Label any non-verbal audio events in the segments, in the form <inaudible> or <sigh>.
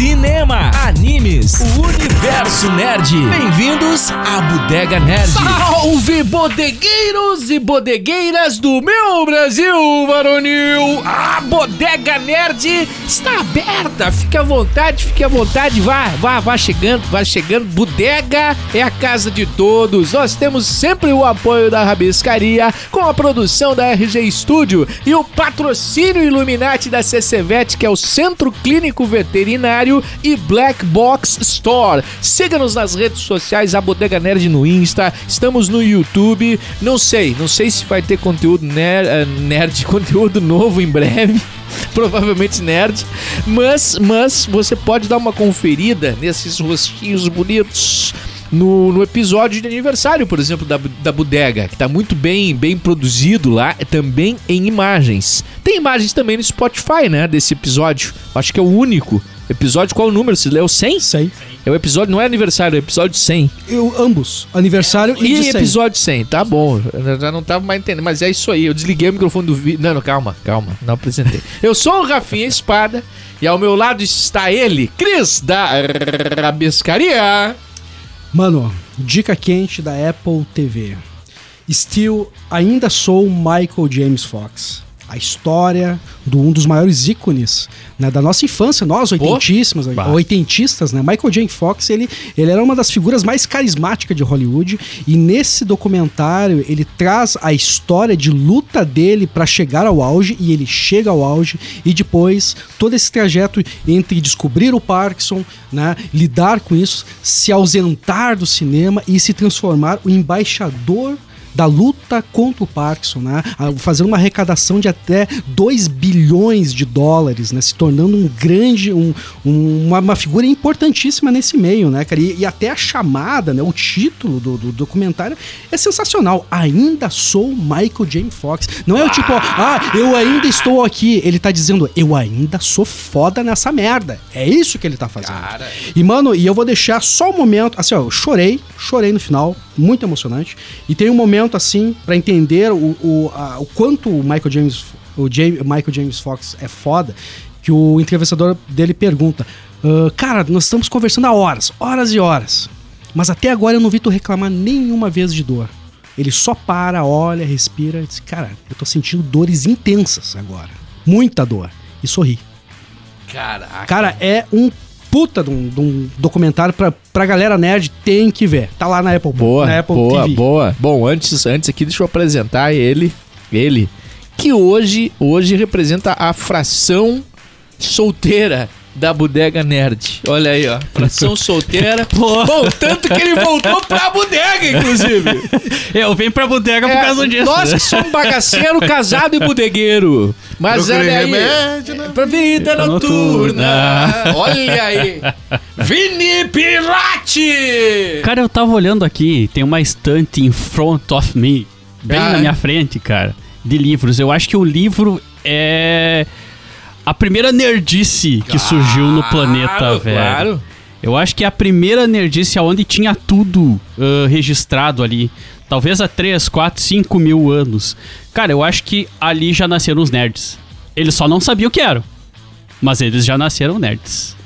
cinema, animes, o universo nerd. Bem-vindos à Bodega Nerd. Salve, bodegueiros e bodegueiras do meu Brasil, varonil! A Bodega Nerd está aberta, fique à vontade, fique à vontade, vá, vá, vá chegando, vá chegando. Bodega é a casa de todos. Nós temos sempre o apoio da Rabiscaria, com a produção da RG Studio e o patrocínio Illuminati da CCVET, que é o Centro Clínico Veterinário e Black Box Store. Siga-nos nas redes sociais, a Bodega Nerd no Insta, estamos no YouTube. Não sei, não sei se vai ter conteúdo ner- eh, nerd, <laughs> conteúdo novo em breve. <laughs> Provavelmente nerd, mas, mas você pode dar uma conferida nesses rostinhos bonitos no, no episódio de aniversário, por exemplo, da, da Bodega, que tá muito bem, bem produzido lá, também em imagens. Tem imagens também no Spotify, né, desse episódio. Acho que é o único. Episódio, qual o número? Se leu 100? 100. É o episódio, não é aniversário, é episódio 100. Eu, ambos, aniversário e, E de 100. episódio 100, tá bom. Eu já não tava mais entendendo, mas é isso aí. Eu desliguei o microfone do vídeo. Não, não, calma, calma. Não apresentei. Eu sou o Rafinha Espada e ao meu lado está ele, Cris da Rabiscaria. Mano, dica quente da Apple TV. Still, ainda sou Michael James Fox. A história de um dos maiores ícones né, da nossa infância, nós oitentíssimas, Bah. oitentistas, né? Michael James Fox, ele, ele era uma das figuras mais carismáticas de Hollywood e nesse documentário ele traz a história de luta dele para chegar ao auge e ele chega ao auge e depois todo esse trajeto entre descobrir o Parkinson, né, lidar com isso, se ausentar do cinema e se transformar o embaixador da luta contra o Parkinson, né? Ah, Fazendo uma arrecadação de até 2 bilhões de dólares, né? Se tornando um grande, um, um- uma, uma figura importantíssima nesse meio, né, cara? E, e até a chamada, né? O título do, do documentário é sensacional. Ainda sou Michael James Fox. Não é o tipo, ah, eu ainda estou aqui. Ele tá dizendo, eu ainda sou foda nessa merda. É isso que ele tá fazendo. E, mano, e eu vou deixar só um momento. Assim, ó, eu chorei, chorei no final, muito emocionante. E tem um momento, assim, pra entender o, o, a- o quanto o Michael James, o Jam- Michael James Fox é foda, que o entrevistador dele pergunta: "Ah, Cara, nós estamos conversando há horas, horas e horas. Mas até agora eu não vi tu reclamar nenhuma vez de dor. Ele só para, olha, respira e diz: Cara, eu tô sentindo dores intensas agora. Muita dor. E sorri. Caraca. Cara, é um puta de um, de um documentário pra, pra galera nerd, tem que ver. Tá lá na Apple, Boa, na Apple boa, TV. boa. Bom, antes, antes aqui, deixa eu apresentar ele, ele, que hoje, hoje representa a fração solteira da Bodega Nerd. Olha aí, ó. Fração <laughs> solteira. Bom, tanto que ele voltou pra bodega, inclusive. <laughs> Eu venho pra bodega por É, causa disso. Nós que somos bagaceiro, casado e bodegueiro. Mas olha aí. remédio, né? Pra vida noturna. Olha aí. <laughs> Vini Pirati! Cara, eu tava olhando aqui, tem uma estante in front of me, bem Ah, na é? minha frente, cara, de livros. Eu acho que o livro é a primeira nerdice que surgiu no planeta, Claro, velho. Claro. Eu acho que é a primeira nerdice onde tinha tudo ah, registrado ali. Talvez há 3, 4, 5 mil anos. Cara, eu acho que ali já nasceram os nerds. Eles só não sabiam o que eram. Mas eles já nasceram nerds.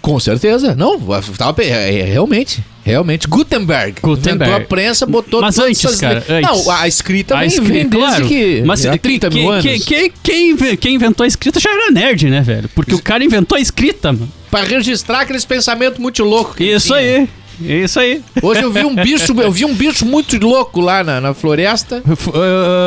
Com certeza. Não, tava, é, é, realmente. Realmente. Gutenberg. Gutenberg. Inventou a prensa, botou Mas antes, essas cara, antes. Não, a escrita A escrita, vem claro. que... Mas há 30 mil quem, anos. quem, quem, quem inve- quem inventou a escrita já era nerd, né, velho? Porque o cara inventou a escrita, mano. Pra registrar aqueles pensamentos muito loucos. que Isso tinha. aí. Isso aí. Hoje eu vi um bicho, eu vi um bicho muito louco lá na, na floresta.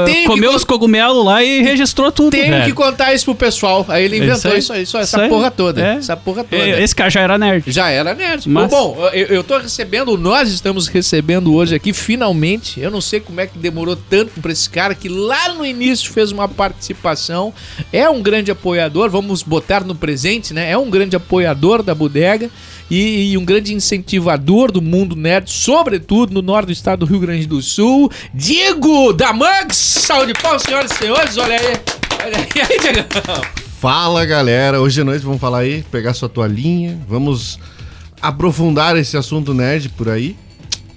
Que comeu os cogumelos lá e registrou tudo, Tenho velho. que contar isso pro pessoal. Aí ele É inventou isso isso aí. aí, isso, essa Isso aí. porra toda. É. Essa porra toda. E- Esse cara já era nerd. Já era nerd. Mas- Bom, eu, eu tô recebendo, nós estamos recebendo hoje aqui, finalmente. Eu não sei como é que demorou tanto pra esse cara que lá no início fez uma participação. É um grande apoiador, vamos botar no presente, né? É um grande apoiador da bodega e, e um grande incentivador do mundo nerd, sobretudo no norte do estado do Rio Grande do Sul. Diego da Mugs! Saúde de pau, senhoras e senhores, olha aí. Olha aí, <laughs> aí Diego. Fala galera, hoje à noite vamos falar aí, pegar sua toalhinha, vamos aprofundar esse assunto nerd por aí.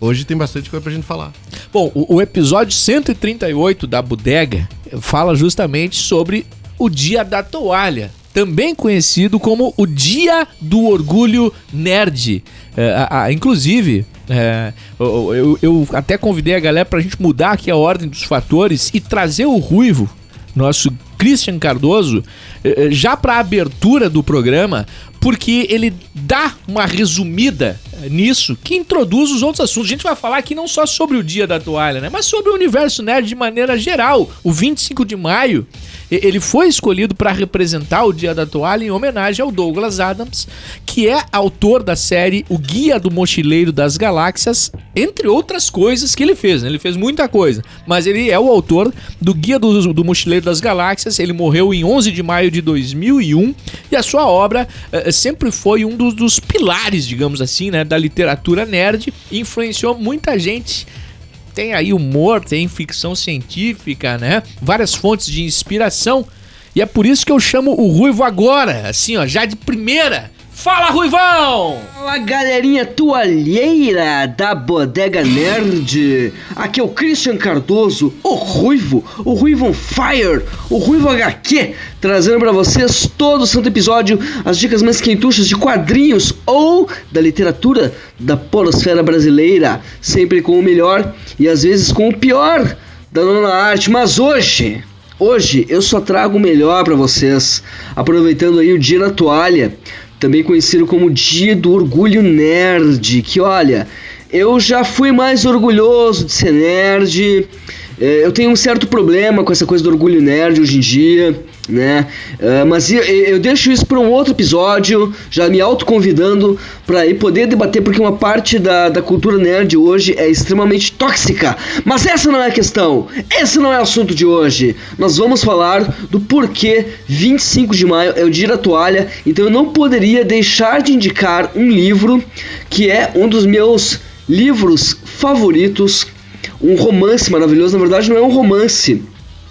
Hoje tem bastante coisa pra gente falar. Bom, o, o episódio 138 da Bodega fala justamente sobre o Dia da Toalha, também conhecido como o Dia do Orgulho Nerd. É, a- a- inclusive, é, eu, eu- eu até convidei a galera pra gente mudar aqui a ordem dos fatores e trazer o Ruivo, nosso Christian Cardoso, eh, eh, já pra abertura do programa, porque ele dá uma resumida eh, nisso que introduz os outros assuntos. A gente vai falar aqui não só sobre o Dia da Toalha, né, mas sobre o universo nerd de maneira geral. O 25 de maio, ele foi escolhido para representar o Dia da Toalha em homenagem ao Douglas Adams, que é autor da série O Guia do Mochileiro das Galáxias, entre outras coisas que ele fez. né? Ele fez muita coisa, mas ele é o autor do Guia do, do Mochileiro das Galáxias. Ele morreu em 11 de maio de 2001 e a sua obra eh, sempre foi um dos, dos pilares, digamos assim, né, da literatura nerd e influenciou muita gente tem aí humor, tem ficção científica, né? Várias fontes de inspiração. E é por isso que eu chamo o Ruivo agora, assim, ó, já de primeira. Fala, Ruivão! Fala galerinha toalheira da Bodega Nerd, aqui é o Christian Cardoso, o Ruivo, o Ruivo on Fire, o Ruivo HQ, trazendo pra vocês todo o santo episódio as dicas mais quentuchas de quadrinhos ou da literatura da polosfera brasileira, sempre com o melhor e às vezes com o pior da nona arte, mas hoje... Hoje eu só trago o melhor pra vocês, aproveitando aí o dia da toalha, também conhecido como Dia do Orgulho Nerd, que olha, eu já fui mais orgulhoso de ser nerd, é, eu tenho um certo problema com essa coisa do orgulho nerd hoje em dia, né? É, mas eu, eu deixo isso para um outro episódio, já me autoconvidando para poder debater, porque uma parte da, da cultura nerd hoje é extremamente tóxica. Mas essa não é a questão, esse não é o assunto de hoje. Nós vamos falar do porquê 25 de maio é o dia da toalha, então eu não poderia deixar de indicar um livro que é um dos meus livros favoritos um romance maravilhoso. Na verdade, não é um romance.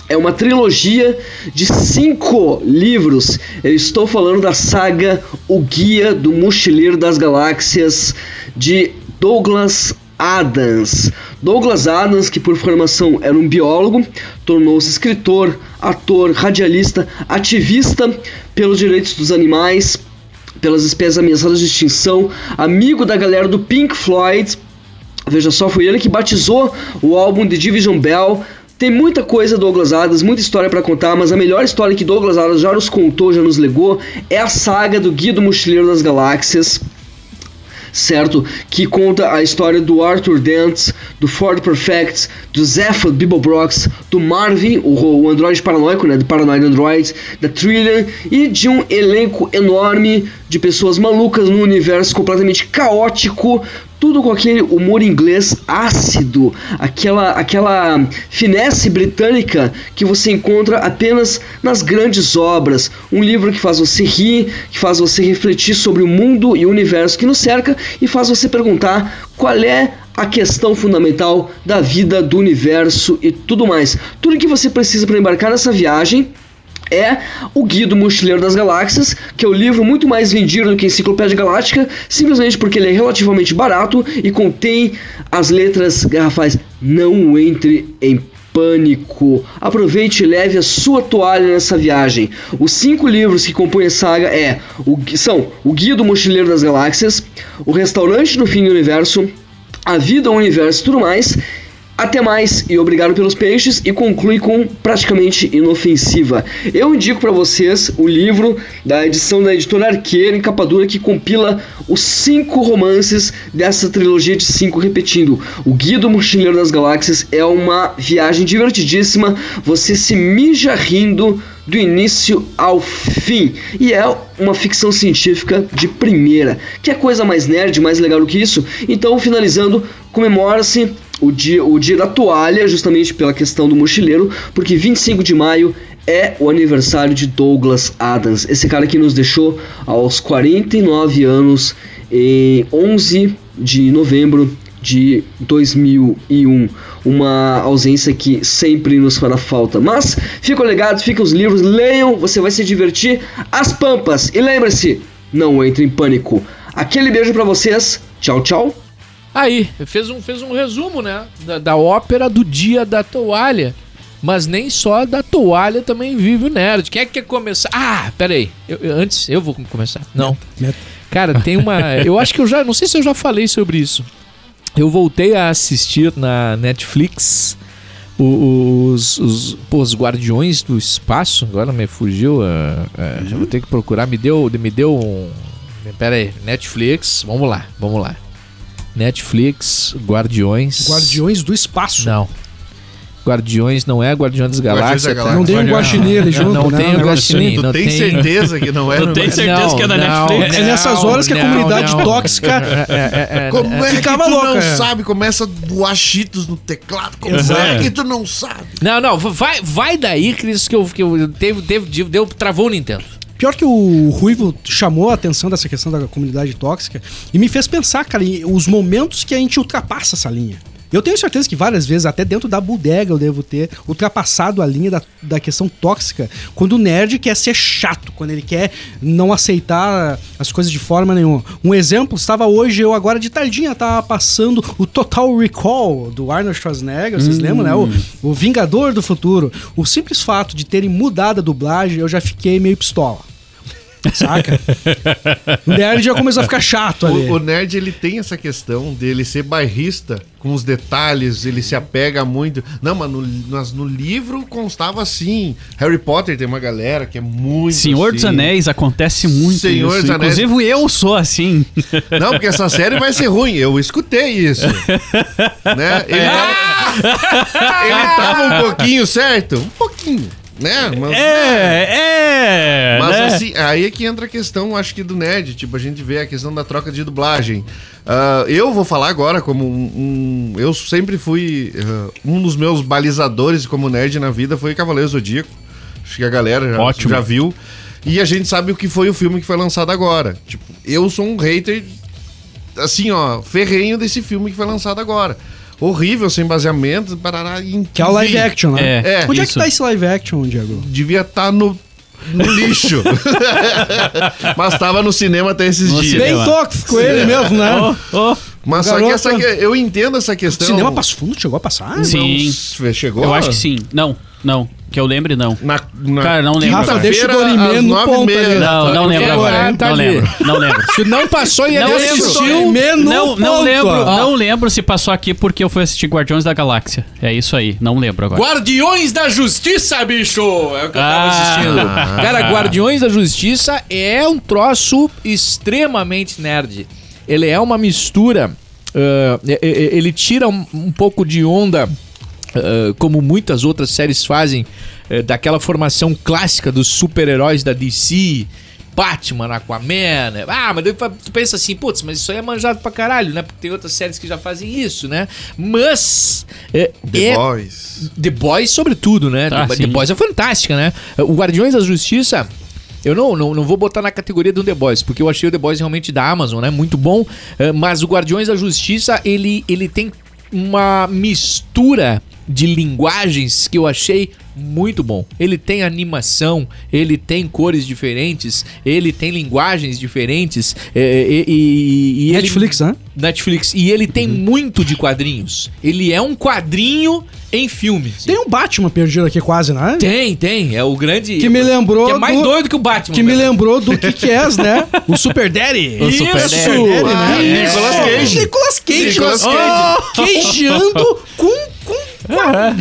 É uma trilogia de cinco livros. Eu estou falando da saga O Guia do Mochileiro das Galáxias de Douglas Adams. Douglas Adams, que por formação era um biólogo, tornou-se escritor, ator, radialista, ativista pelos direitos dos animais, pelas espécies ameaçadas de extinção, amigo da galera do Pink Floyd, Veja só, foi ele que batizou o álbum The Division Bell. Tem muita coisa Douglas Adams, muita história para contar, mas a melhor história que Douglas Adams já nos contou, já nos legou, é a saga do Guia do Mochileiro das Galáxias certo? Que conta a história do Arthur Dent, do Ford Perfect, do Zephyr Bibelbrox, do Marvin, o, o androide paranoico, né? Do Paranoid Android, da Trillian e de um elenco enorme de pessoas malucas num universo completamente caótico, tudo com aquele humor inglês ácido, aquela, aquela finesse britânica que você encontra apenas nas grandes obras. Um livro que faz você rir, que faz você refletir sobre o mundo e o universo que nos cerca e faz você perguntar qual é a questão fundamental da vida, do universo e tudo mais. Tudo que você precisa para embarcar nessa viagem é o Guia do Mochileiro das Galáxias, que é o livro muito mais vendido do que Enciclopédia Galáctica, simplesmente porque ele é relativamente barato e contém as letras garrafais Não entre em pânico. Aproveite e leve a sua toalha nessa viagem. Os cinco livros que compõem a saga é, o, são O Guia do Mochileiro das Galáxias, O Restaurante no Fim do Universo, A Vida, o Universo e tudo mais. Até mais e obrigado pelos peixes e conclui com praticamente inofensiva. Eu indico para vocês o livro da edição da editora Arqueira em capa dura que compila os cinco romances dessa trilogia de cinco repetindo. O Guia do Mochileiro das Galáxias é uma viagem divertidíssima, você se mija rindo do início ao fim. E é uma ficção científica de primeira. Que é coisa mais nerd, mais legal do que isso? Então, finalizando, comemora-se o dia, o dia da toalha, justamente pela questão do mochileiro, porque 25 de maio é o aniversário de Douglas Adams, esse cara que nos deixou aos 49 anos em 11 de novembro de 2001. Uma ausência que sempre nos fará falta. Mas fica ligado, fica os livros, leiam, você vai se divertir. As Pampas, e lembre-se, não entre em pânico. Aquele beijo para vocês, tchau, tchau. Aí, fez um, fez um resumo, né? Da, da ópera do dia da toalha. Mas nem só da toalha também vive o nerd. Quem é que quer começar? Ah, peraí. Eu, eu, antes, eu vou começar. Não. <laughs> Cara, tem uma. Eu acho que eu já. Não sei se eu já falei sobre isso. Eu voltei a assistir na Netflix os, os, pô, os Guardiões do Espaço. Agora me fugiu. ah, ah, Já vou ter que procurar. Me deu, me deu um. Pera aí. Netflix. Vamos lá, vamos lá. Netflix, Guardiões. Guardiões do Espaço. Não. Guardiões não é Guardiões das Guardiões Galáxias. da cara. Não tem um Guardiões. guaxinim ali junto, não né? tem Um o guaxinim. Tu não tem tem- certeza que não é? Tu tem certeza que é da Netflix? É nessas horas que a comunidade tóxica <laughs> Como é, Ficava que tu não é. sabe? Começa a voar cheetos no teclado. Como é que tu não sabe? Não, não, vai, vai daí, Cris, que eu, que eu teve, teve, deu, travou o Nintendo. Pior que o Ruivo chamou a atenção dessa questão da comunidade tóxica e me fez pensar, cara, os momentos que a gente ultrapassa essa linha. Eu tenho certeza que várias vezes, até dentro da bodega, eu devo ter ultrapassado a linha da, da questão tóxica. Quando o nerd quer ser chato, quando ele quer não aceitar as coisas de forma nenhuma. Um exemplo, estava hoje, eu agora de tardinha, tava passando o Total Recall do Arnold Schwarzenegger, vocês lembram, né? O, o Vingador do Futuro. O simples fato de terem mudado a dublagem, eu já fiquei meio pistola. Saca? o nerd já começou a ficar chato ali. O, o nerd ele tem essa questão dele ser bairrista com os detalhes, ele se apega muito. Não, mas no, mas no livro constava assim. Harry Potter tem uma galera que é muito. Senhor dos assim. Anéis acontece muito Senhor isso. dos Anéis. Inclusive eu sou assim. <laughs> Não, porque essa série vai ser ruim. Eu escutei isso. <laughs> né? Ele, tava, <laughs> ele tava um pouquinho certo? Um pouquinho. Né? Mas, É, é. Mas né? assim, aí é que entra a questão, acho que do nerd. Tipo, a gente vê a questão da troca de dublagem. Ah, eu vou falar agora como um. um- eu sempre fui. ah, um dos meus balizadores como nerd na vida foi Cavaleiro Zodíaco. Acho que a galera já, Ótimo. já viu. E a gente sabe o que foi o filme que foi lançado agora. Tipo, eu sou um hater, assim, ó, ferrenho desse filme que foi lançado agora. Horrível, sem baseamento, parará, Que é o live action, né? É, É, Onde é isso. que tá esse live action, Diego? devia estar no, no lixo. <laughs> Mas tava no cinema até esses No dias. cinema. Bem tóxico ele mesmo, né? Ô, ô, Mas O só que essa, que- eu entendo essa questão. Cinema Passo Fundo chegou a passar? Sim. Não, chegou? eu acho que sim. Não, não. Que eu lembre, não. Na, na Cara, não lembro Rafa, deixa o Dorimê no e ponto ali. Não, não lembro Agora, tá Não lembro. Não lembro. Se não passou, assistir. Dorimê no Não, não lembro, Ó. não lembro se passou aqui porque eu fui assistir Guardiões da Galáxia. É isso aí, não lembro agora. Guardiões da Justiça, bicho! É o que eu tava Ah. assistindo. Cara, Guardiões da Justiça é um troço extremamente nerd. Ele é uma mistura. ah, e- e- ele tira um, um pouco de onda, ah, como muitas outras séries fazem, eh, daquela formação clássica dos super-heróis da DC. Batman, Aquaman, né? Ah, mas tu pensa assim, putz, mas isso aí é manjado pra caralho, né? Porque tem outras séries que já fazem isso, né? Mas é, The é- Boys. The Boys, sobretudo, né? Ah, The, sim. The Boys é fantástica, né? O Guardiões da Justiça. Eu não, não, não vou botar na categoria do The Boys, porque eu achei o The Boys realmente da Amazon, né? Muito bom. eh, Mas o Guardiões da Justiça, ele, ele tem uma mistura de linguagens que eu achei muito bom. Ele tem animação, ele tem cores diferentes, ele tem linguagens diferentes. eh, e, e- e ele- Netflix, né? Netflix. E ele tem muito de quadrinhos. Ele é um quadrinho em filme. Tem um Batman perdido aqui quase, né? Tem, tem. É o grande. Que me lembrou Que é mais do- doido que o Batman. Que me velho. lembrou do que que és, né? <laughs> O Super Daddy. O Super Isso, Daddy. né? É. Nicolas Cage. Nicolas Cage. Nicolas Cage. Com... com, com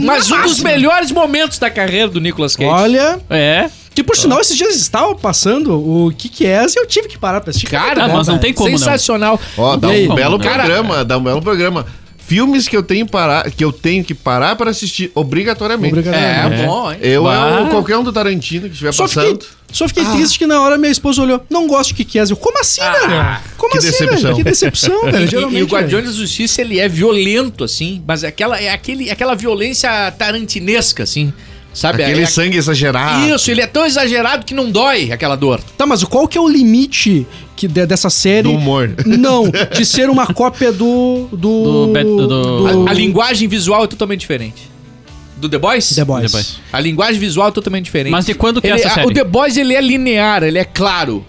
Mas um dos melhores momentos da carreira do Nicolas Cage. Olha... É. Que por sinal, esses dias estava passando o que que és e eu tive que parar pra assistir. Cara, Ah, mas não tem como não. sensacional. Ó, dá um belo programa, dá um belo programa. Filmes que eu tenho parar, que eu tenho que parar para assistir obrigatoriamente. É, Obrigadamente. bom, hein? Eu Bah. é o- qualquer um do Tarantino que estiver Só passando. fiquei, só fiquei triste que na hora minha esposa olhou. Não gosto de que és. Eu, como assim, velho? Como que assim, decepção. velho? Que decepção, <laughs> velho. E- E, e o Guardiões da Justiça, ele é violento, assim, mas é aquela, é aquele, aquela violência tarantinesca, assim, sabe? Aquele É- é- sangue exagerado. Isso, ele é tão exagerado que não dói aquela dor. Tá, mas qual que é o limite que de- dessa série? Do humor. <laughs> Não, <laughs> de ser uma cópia do. Do. Do do- A, a linguagem visual é totalmente diferente. Do The Boys? The Boys. The Boys. A linguagem visual é totalmente diferente. Mas de quando que é Ele- essa a- série? O The Boys, ele é linear, ele é claro.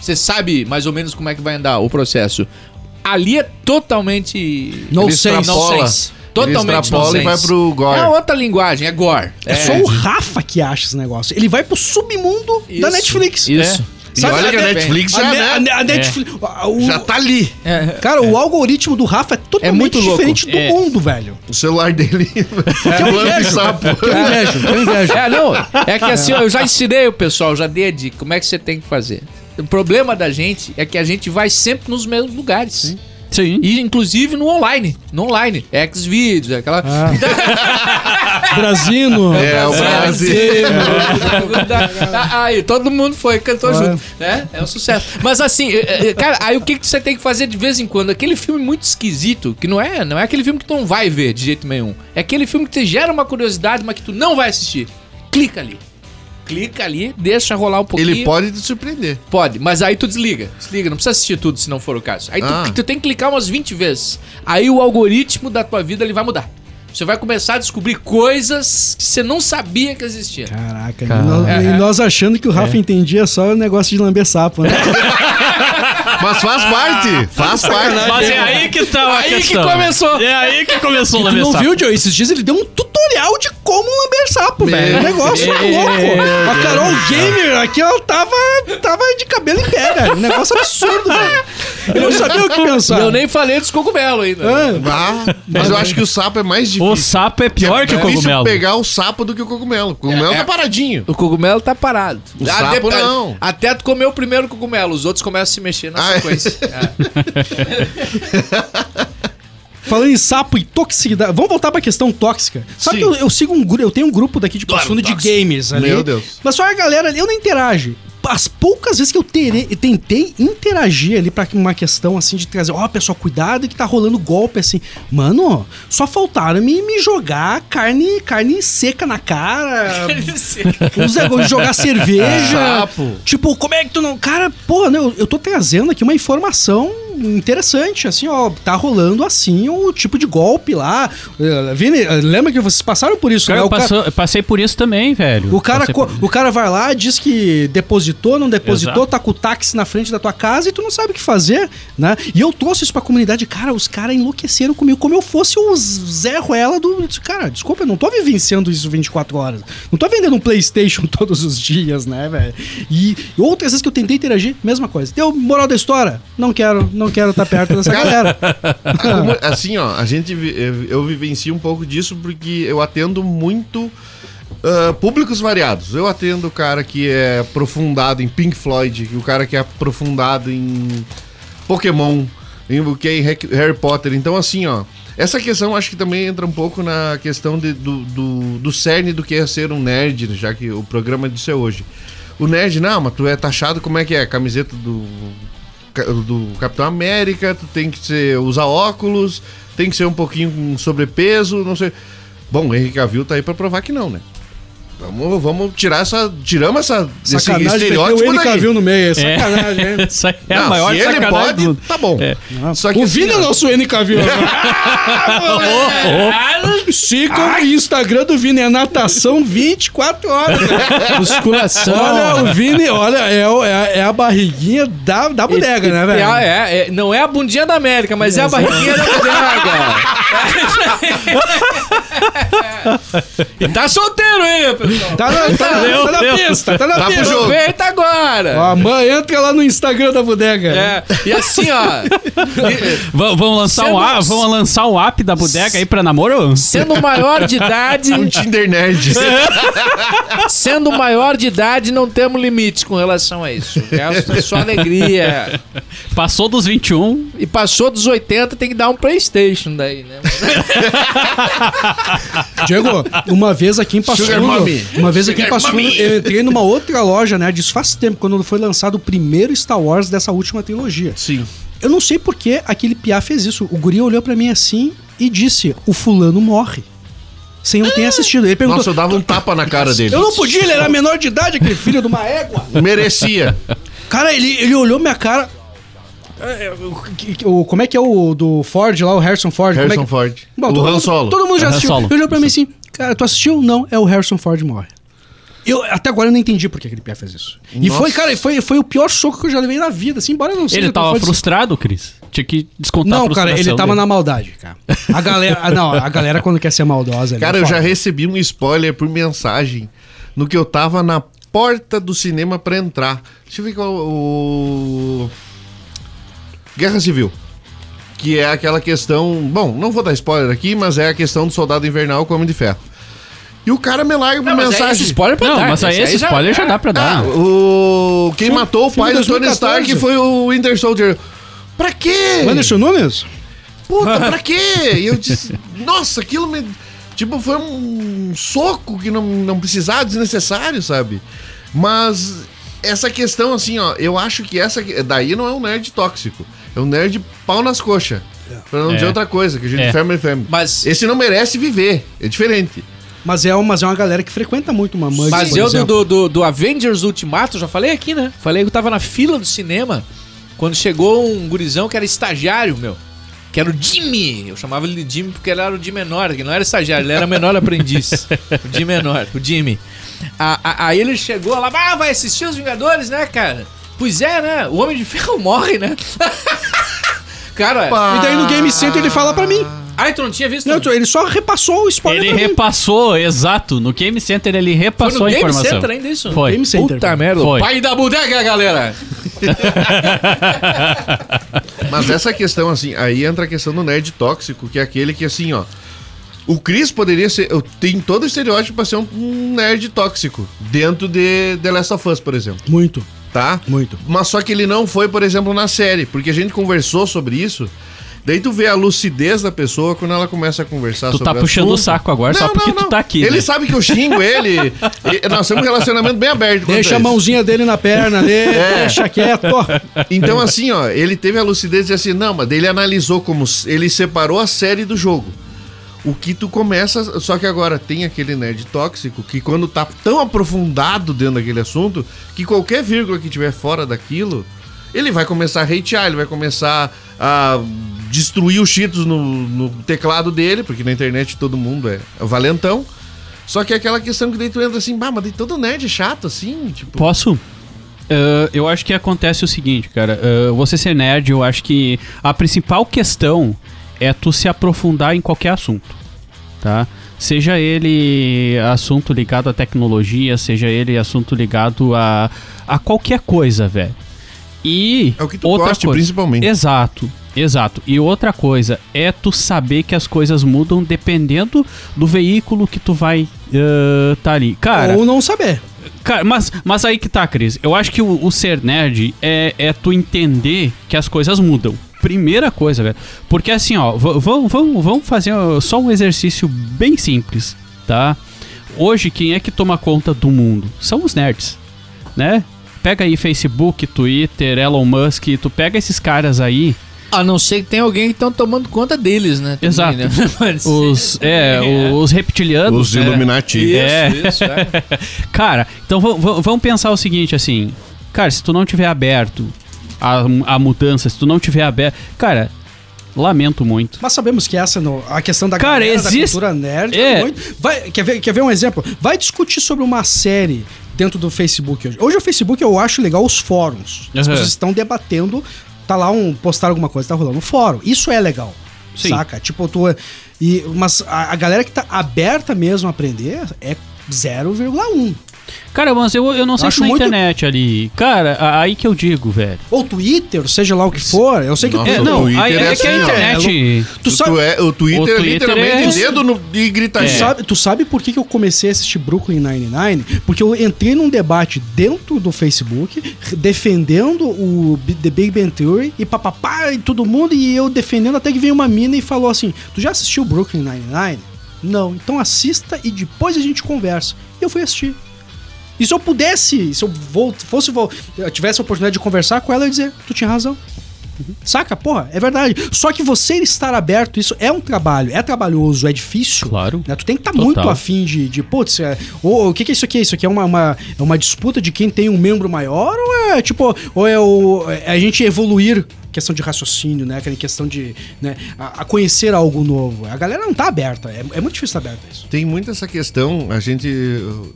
Você sabe mais ou menos como é que vai andar o processo. Ali é totalmente. No Ele sense. extrapola. Totalmente Ele extrapola e vai pro gore. É outra linguagem, é gore. É, só o Rafa que acha esse negócio. Ele vai pro submundo da Isso, Netflix. Isso. E olha que a Net- Netflix a, já, Ne- né? a Ne- a Netflix. o- Já tá ali. Cara, o algoritmo do Rafa é totalmente muito louco. diferente do É. mundo, velho. O celular dele. <laughs> Que eu invejo. sapo. Que eu invejo, que eu invejo. É, não. É que assim, ó, eu já ensinei o pessoal, já dei a dica, como é que você tem que fazer. O problema da gente é que a gente vai sempre nos mesmos lugares. Sim. E inclusive no online. No online. Xvideos, aquela. <laughs> Brasino. É, o Brasil. Ah, Aí, todo mundo foi, cantou Ah. junto, né? É um sucesso. Mas assim, eh, eh, cara, aí o que, que você tem que fazer de vez em quando? Aquele filme muito esquisito, que não é, não é aquele filme que tu não vai ver de jeito nenhum. É aquele filme que te gera uma curiosidade, mas que tu não vai assistir. Clica ali. Clica ali, deixa rolar um pouquinho. Ele pode te surpreender. Pode, mas aí tu desliga. Desliga, não precisa assistir tudo se não for o caso. Aí tu- Ah. tu, tem que clicar umas 20 vezes. Aí o algoritmo da tua vida ele vai mudar. Você vai começar a descobrir coisas que você não sabia que existiam. Caraca, e nós, e nós achando que o Rafa entendia só o negócio de lamber sapo, né? <laughs> Mas faz parte. Faz parte. Mas é aí que tá a Aí que questão. começou. É aí que começou o Tu não viu, Joe? Esses dias ele deu um tutorial de como lamber sapo, velho. Um negócio louco. A Carol Gamer aqui, ela tava, tava de cabelo em pé, velho. Um negócio absurdo, velho. Eu não sabia o que pensar. Eu nem falei dos cogumelos ainda. Ah, Ah, mas eu acho que o sapo é mais difícil. O sapo é pior que o difícil cogumelo. pegar o sapo do que o cogumelo. O cogumelo É. tá paradinho. O cogumelo tá parado. O sapo não. Até tu comer o primeiro cogumelo, os outros começam a se mexer na Ah, é. Falando em sapo e toxicidade. Vamos voltar pra questão tóxica. Sabe Sim. que eu, eu sigo um grupo, eu tenho um grupo daqui de Passo Fundo de gamers ali. Meu Deus. Mas só a galera ali, eu não interage. As poucas vezes que eu, terei, tentei interagir ali pra uma questão assim de trazer, ó, pessoal, cuidado que tá rolando golpe assim. Mano, só faltaram me, me jogar carne, carne seca na cara. <laughs> Uns negócios de jogar cerveja. Sapo. Tipo, como é que tu não. Cara, porra, né, eu, eu tô trazendo aqui uma informação interessante, assim, ó. Tá rolando assim o tipo de golpe lá. Eh, Vini, eh, lembra que vocês passaram por isso, Cara, né? eu, cara, passou- eu passei por isso também, velho. o cara, por- o cara vai lá, diz que depositou, não depositou, Exato. tá com o táxi na frente da tua casa e tu não sabe o que fazer, né? E eu trouxe isso pra comunidade, cara, os caras enlouqueceram comigo, como eu fosse o Zé Ruela do. Cara, desculpa, eu não tô vivenciando isso 24 horas. Não tô vendendo um PlayStation <laughs> todos os dias, né, velho? E outras vezes que eu tentei interagir, mesma coisa. Deu moral da história? Não quero, não quero estar perto dessa galera. Assim, ó, a gente vi- eu, vivencio um pouco disso porque eu atendo muito ah, públicos variados. Eu atendo o cara que é aprofundado em Pink Floyd, o cara que é aprofundado em Pokémon, em o que é em Harry- Potter. Então, assim, ó, essa questão acho que também entra um pouco na questão de- do, do, do cerne do que é ser um nerd, já que o programa disso é hoje. O nerd, não, mas tu é taxado como é que é? Camiseta do do Capitão América, tu tem que ser, usar óculos, tem que ser um pouquinho com sobrepeso, não sei. Bom, o Henrique Cavill tá aí pra provar que não, né? Vamos, vamos tirar essa. Tiramos essa, esse o estereótipo N viu no meio, é É. sacanagem, hein? <laughs> Essa é a Não, maior se ele pode, do tá bom. É. Só que o assim, Vini é nosso N. <laughs> <laughs> Sigam o Instagram do Vini, é natação 24 horas. Musculação. Olha, o Vini, olha, é, o- é, a- é a barriguinha da, da bodega, né, velho? É, é, é, não é a bundinha da América, mas é a barriguinha da bodega. e tá solteiro aí, pessoal. Tá na, tá Meu tá na Deus. pista, tá na Tá pro pista. jogo. Aproveita agora. Ó, mãe, entra lá no Instagram da bodega. É, e assim, ó. Va- Vamos lançar, um, Sendo- a- vamos lançar um app da bodega aí pra namoro? Sendo maior de idade, <laughs> um Tinder nerd. <laughs> sendo maior de idade, não temos limite com relação a isso. O resto é só alegria. Passou dos 21. E passou dos 80, tem que dar um Playstation daí, né? <laughs> Diego, uma vez aqui em Passo uma vez aqui em Passo eu entrei numa outra loja, né, disso faz tempo, quando foi lançado o primeiro Star Wars dessa última trilogia. Sim. Eu não sei por que aquele piá fez isso. O guri olhou pra mim assim e disse, o fulano morre. Sem eu ter assistido. Ele perguntou, Nossa, eu dava um tapa na cara dele. eu não podia, ele era menor de idade, aquele filho de uma égua. Merecia. Cara, ele, ele olhou minha cara... É, é, o- como é que é o do Ford lá, o Harrison Ford? Como é Harrison que- Ford. Bom, o todo Han Solo. Todo mundo já assistiu. Solo. Ele olhou pra mim assim, cara, tu assistiu? Não, é o Harrison Ford morre. Eu, até agora eu não entendi por que aquele pé fez isso. E Nossa. foi, cara, foi, foi o pior soco que eu já levei na vida, assim, embora eu não seja Ele tava frustrado, Cris. Tinha que descontar a Não, cara, ele tava dele. na maldade, cara. A galera, ah, não, a galera quando quer ser maldosa. Cara, é eu já foda. recebi um spoiler por mensagem no que eu tava na porta do cinema pra entrar. Deixa eu ver qual o. Guerra Civil. Que é aquela questão. Bom, não vou dar spoiler aqui, mas é a questão do soldado invernal com o Homem de Ferro. E o cara me larga uma mas é mensagem. esse spoiler pra Não, dar, mas aí esse já- spoiler já dá pra Ah, dar. o... Quem matou o pai do Tony 2014. Stark foi o Winter Soldier. Pra quê? Anderson Nunes? Puta, <laughs> pra quê? E eu disse, nossa, aquilo me. Tipo, foi um soco que não, não precisava, desnecessário, sabe? Mas essa questão, assim, ó, eu acho que essa. Daí não é um nerd tóxico. É um nerd pau nas coxas. Pra não É. dizer outra coisa, que a gente É. family family. Mas- Esse não merece viver. É diferente. Mas é, uma- mas é uma galera que frequenta muito uma mãe. Mas eu do, do, do- do Avengers Ultimato, já falei aqui, né? Falei que eu tava na fila do cinema quando chegou um gurizão que era estagiário, meu. Que era o Jimmy. Eu chamava ele de Jimmy porque ele era o de menor, que não era estagiário, ele era menor aprendiz. <laughs> o de menor, o Jimmy. Aí ele chegou lá, ah, vai assistir os Vingadores, né, cara? Pois é, né? O Homem de Ferro <laughs> morre, né? <laughs> cara, E daí no Game Center ele fala pra mim. ai, tu não tinha visto? Não, ele só repassou o spoiler Ele pra mim. repassou, exato. No Game Center ele Foi repassou no a Game informação. Center ainda isso? Foi. Game Center. Puta merda, Foi. pai da bodega, galera. <laughs> Mas essa questão, assim, aí entra a questão do nerd tóxico, que é aquele que, assim, ó. O Chris poderia ser. eu- Tem todo o estereótipo pra ser um, um nerd tóxico. Dentro de The Last of Us, por exemplo. Muito, Tá? muito. Mas só que ele não foi, por exemplo, na série. Porque a gente conversou sobre isso. Daí tu vê a lucidez da pessoa quando ela começa a conversar Tu sobre tá puxando o assunto. saco agora só porque tu tá aqui, Ele né? sabe que eu xingo ele. nós temos um relacionamento bem aberto. Deixa a mãozinha dele na perna, <laughs> É. deixa quieto. Então, assim, ó, ele teve a lucidez de dizer assim, não, mas ele analisou como. Ele separou a série do jogo. O que tu começa. Só que agora tem aquele nerd tóxico que quando tá tão aprofundado dentro daquele assunto, que qualquer vírgula que tiver fora daquilo, ele vai começar a hatear, ele vai começar a destruir os cheetos no, no teclado dele, porque na internet todo mundo é, é valentão. Só que é aquela questão que daí tu entra assim, bah, mas daí todo nerd é chato, assim, tipo. Posso? Ah, eu acho que acontece o seguinte, cara. Ah, você ser nerd, eu acho que a principal questão é tu se aprofundar em qualquer assunto, tá? Seja ele assunto ligado à tecnologia, seja ele assunto ligado a, a qualquer coisa, velho. E É o que tu outra goste, coisa- principalmente. Exato, exato. E outra coisa é tu saber que as coisas mudam dependendo do veículo que tu vai ah, tá ali. Cara, Ou não saber. Cara, mas, mas aí que tá, Cris. Eu acho que o, o ser nerd é, é tu entender que as coisas mudam. Primeira coisa, velho. Porque assim, ó, vamos vamos- fazer só um exercício bem simples, tá? Hoje, quem é que toma conta do mundo? São os nerds, né? Pega aí Facebook, Twitter, Elon Musk, tu pega esses caras aí, A não ser que tenha alguém que estão tomando conta deles, né? também, Exato. né? <laughs> Os, é, os reptilianos. Os né? Illuminati. Isso, É. isso, é. <laughs> Cara, então vamos pensar o seguinte, assim. Cara, se tu não tiver aberto a, a mudança, se tu não tiver aberto. Cara, lamento muito. Mas sabemos que essa no, a questão da Cara, galera, da existe- cultura nerd É. muito- vai, quer, ver, quer ver um exemplo? Vai discutir sobre uma série dentro do Facebook hoje. Hoje o Facebook eu acho legal os fóruns. As Aham. pessoas estão debatendo, tá lá um postar alguma coisa, tá rolando um fórum. Isso é legal. Sim. Saca? Tipo, tu e mas a, a galera que tá aberta mesmo a aprender é 0,1. Cara, mas eu, eu não sei acho se na muito- internet ali. Cara, a- aí que eu digo, velho. Ou Twitter, seja lá o que for. Eu sei que Nossa, É, o o não, Twitter aí é é que a assim, ó. internet. Tu sabe, Tu é, o Twitter, O é Twitter literalmente é- dedo no, e gritaria. Tu, sabe, tu sabe por que, que eu comecei a assistir Brooklyn Nine-Nine? Porque eu entrei num debate dentro do Facebook, defendendo o The Big Bang Theory e papapá e todo mundo, e eu defendendo até que veio uma mina e falou assim: Tu já assistiu Brooklyn Nine-Nine? Não, então assista e depois a gente conversa. E eu fui assistir. E se eu pudesse, se eu fosse, eu tivesse a oportunidade de conversar com ela, eu ia dizer: Tu tinha razão. Saca? Porra, é verdade. Só que você estar aberto, isso é um trabalho, é trabalhoso, é difícil. Claro. Né? Tu tem que estar Total. muito afim de, de putz, é, ou, o que, que é isso aqui? Isso aqui é uma, uma, é uma disputa de quem tem um membro maior ou é tipo, ou é, o, é a gente evoluir, questão de raciocínio, né? Aquela questão de né, a, a conhecer algo novo. A galera não tá aberta. É, é muito difícil estar aberta isso. Tem muito essa questão, a gente,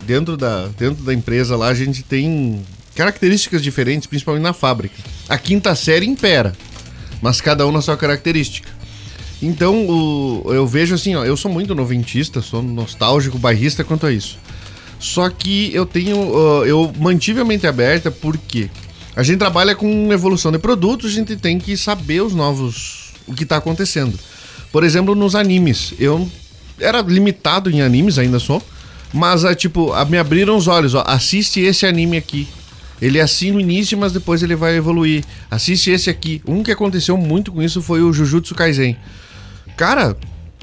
dentro da, dentro da empresa lá, a gente tem características diferentes, principalmente na fábrica. A quinta série impera, mas cada um na sua característica. Então, o- eu vejo assim, ó, eu sou muito noventista, sou nostálgico, bairrista quanto a isso. Só que eu tenho, ah, eu mantive a mente aberta porque a gente trabalha com evolução de produtos, a gente tem que saber os novos, o que está acontecendo. Por exemplo, nos animes, eu era limitado em animes, ainda sou, mas é tipo, me abriram os olhos, ó, assiste esse anime aqui. Ele é assim no início, mas depois ele vai evoluir. Assiste esse aqui. Um que aconteceu muito com isso foi o Jujutsu Kaisen. Cara,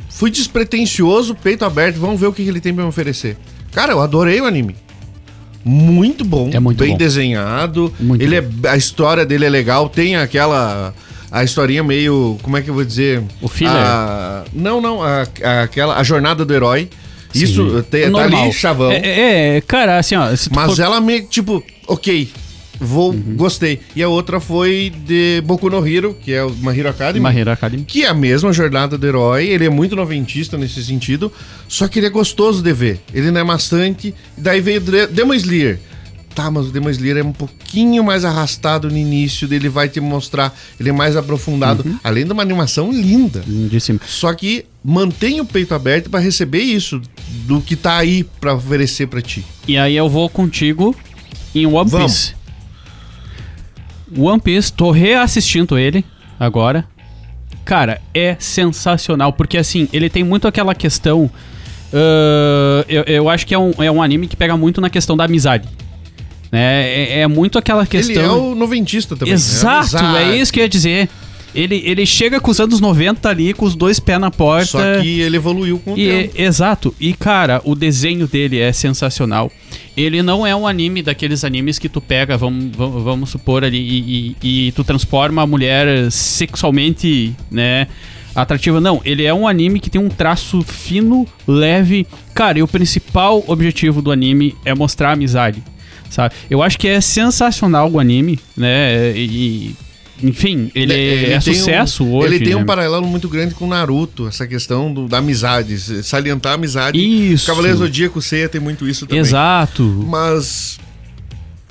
fui despretensioso, peito aberto, vamos ver o que ele tem pra me oferecer. Cara, eu adorei o anime. Muito bom, É muito bem bom. desenhado. Muito ele é, a história dele é legal, tem aquela a historinha meio, como é que eu vou dizer? O filler? A- não, não, a, a- aquela a jornada do herói. Isso tá ali chavão. É, é, é, cara, assim, ó. Mas for- ela meio tipo, ok, vou, gostei. E a outra foi de Boku no Hero, que é o My Hero Academy. My Hero Academy. Que é a mesma jornada do herói, ele é muito noventista nesse sentido, só que ele é gostoso de ver. Ele não é maçante. Daí veio Demon Slayer. Tá, mas o Demon Slayer é um pouquinho mais arrastado no início, dele vai te mostrar, ele é mais aprofundado, além de uma animação linda. Lindíssimo. Só que mantém o peito aberto pra receber isso do que tá aí pra oferecer pra ti. E aí eu vou contigo em One Vamos. One Piece, tô reassistindo ele agora. Cara, é sensacional, porque assim, ele tem muito aquela questão. ah, eu, eu acho que é um, é um anime que pega muito na questão da amizade. Né? É, é muito aquela questão. Ele é o noventista também. Exato, né? é isso que eu ia dizer. Ele, ele chega com os anos 90 ali, com os dois pés na porta. Só que ele evoluiu com o E, tempo. é- exato. E, cara, o desenho dele é sensacional. Ele não é um anime daqueles animes que tu pega, vamos, vamos, vamos supor ali, e, e- e tu transforma a mulher sexualmente, né? Atrativa. Não, ele é um anime que tem um traço fino, leve. Cara, e o principal objetivo do anime é mostrar amizade. Sabe? Eu acho que é sensacional o anime, né? E. Enfim, ele, Ele é sucesso um, hoje. Ele tem né? um paralelo muito grande com Naruto, essa questão do- da amizade, salientar a amizade. Isso. Cavaleiro Zodíaco Ceia tem muito isso também. Exato. Mas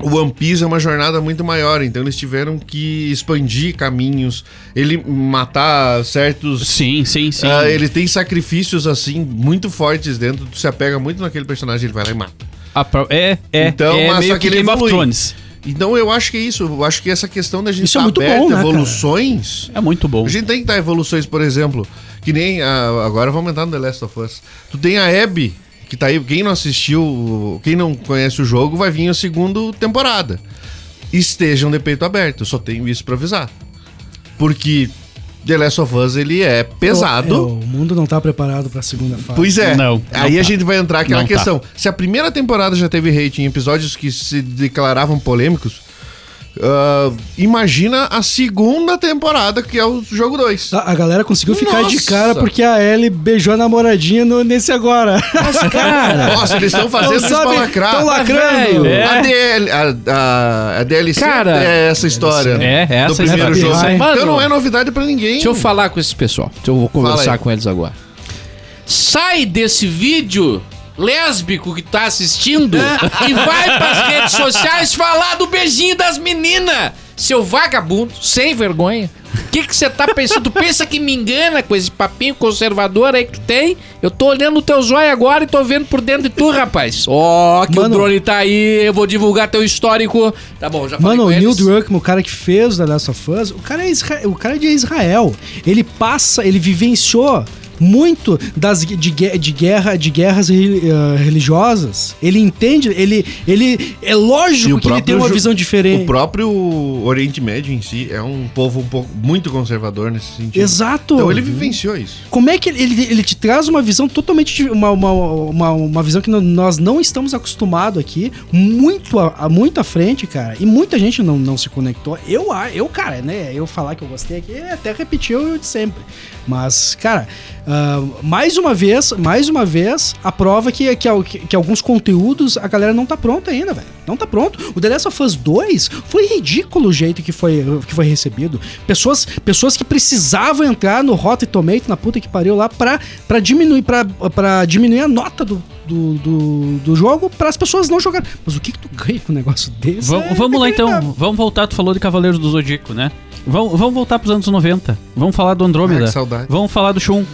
o One Piece é uma jornada muito maior, então eles tiveram que expandir caminhos, ele matar certos. Sim, sim, sim. Ah, ele tem sacrifícios assim muito fortes dentro, tu se apega muito naquele personagem, ele vai lá e mata. Pro- É, é. Então, é mas meio só que que ele Game of evolui. Thrones. Então eu acho que é isso, eu acho que essa questão da gente Isso é estar muito aberto, bom, né, cara? evoluções. É muito bom. A gente tem que dar evoluções, por exemplo, que nem. a- agora vamos entrar no The Last of Us. Tu tem a Abby, que tá aí. Quem não assistiu, quem não conhece o jogo, vai vir a segunda temporada. Estejam de peito aberto, eu só tenho isso pra avisar. Porque The Last of Us ele é pesado. É, o mundo não tá preparado pra segunda fase. Pois é. Não, não Aí a tá. gente vai entrar aquela Não tá. questão. Se a primeira temporada já teve hate em episódios que se declaravam polêmicos, ah, imagina a segunda temporada, que é o jogo 2. A, a galera conseguiu ficar de Nossa! cara porque a Ellie beijou a namoradinha no- nesse agora. <laughs> Cara, Nossa, eles estão fazendo isso pra lacrar. tão lacrando. É. A, DL, a, a, a DLC Cara, é essa história. É, é do essa primeiro história. jogo. Mano, então não é novidade pra ninguém. deixa eu falar com esse pessoal. Então eu vou conversar com eles agora. Sai desse vídeo lésbico que tá assistindo e vai pras redes sociais falar do beijinho das meninas. Seu vagabundo, sem vergonha. O que você tá pensando? Tu pensa que me engana com esse papinho conservador aí que tu tem? Eu tô olhando o teu zóio agora e tô vendo por dentro de tu, rapaz. Ó, que Mano. o drone tá aí, eu vou divulgar teu histórico. Tá bom, já falei Mano, o Neil. Druckmann, o cara que fez o The Last of Us, o cara, é Isra- o cara é de Israel. Ele passa, ele vivenciou muito das de, de guerra de guerras eh, religiosas. Ele entende, ele ele é lógico que ele tem uma visão diferente. O próprio Oriente Médio em si é um povo um pouco muito conservador nesse sentido. Exato. Então ele vivenciou isso. Como é que ele, ele, ele te traz uma visão totalmente. Uma, uma, uma, uma visão que nós não estamos acostumados aqui, muito a, muito à frente, cara. E muita gente não, não se conectou. Eu, eu, cara, né? Eu falar que eu gostei aqui é até repetir o de sempre. Mas, cara, ah, mais uma vez, mais uma vez, a prova que, que, que, alguns conteúdos a galera não tá pronta ainda, velho. Não tá pronto. O The Last of Us 2 foi ridículo o jeito que foi, que foi recebido. Pessoas, pessoas que precisavam entrar no Rotten Tomato, na puta que pariu lá, pra, pra, diminuir, pra, pra diminuir a nota do, do, do, do jogo para as pessoas não jogarem. Mas o que, que tu ganha com um negócio desse? Vamos, É vamos lá então, vamos voltar, tu falou de Cavaleiros do Zodíaco, né? Vamos, vamos voltar pros anos 90. Vamos falar do Andrômeda. Ah, que saudade. Vamos falar do Shun.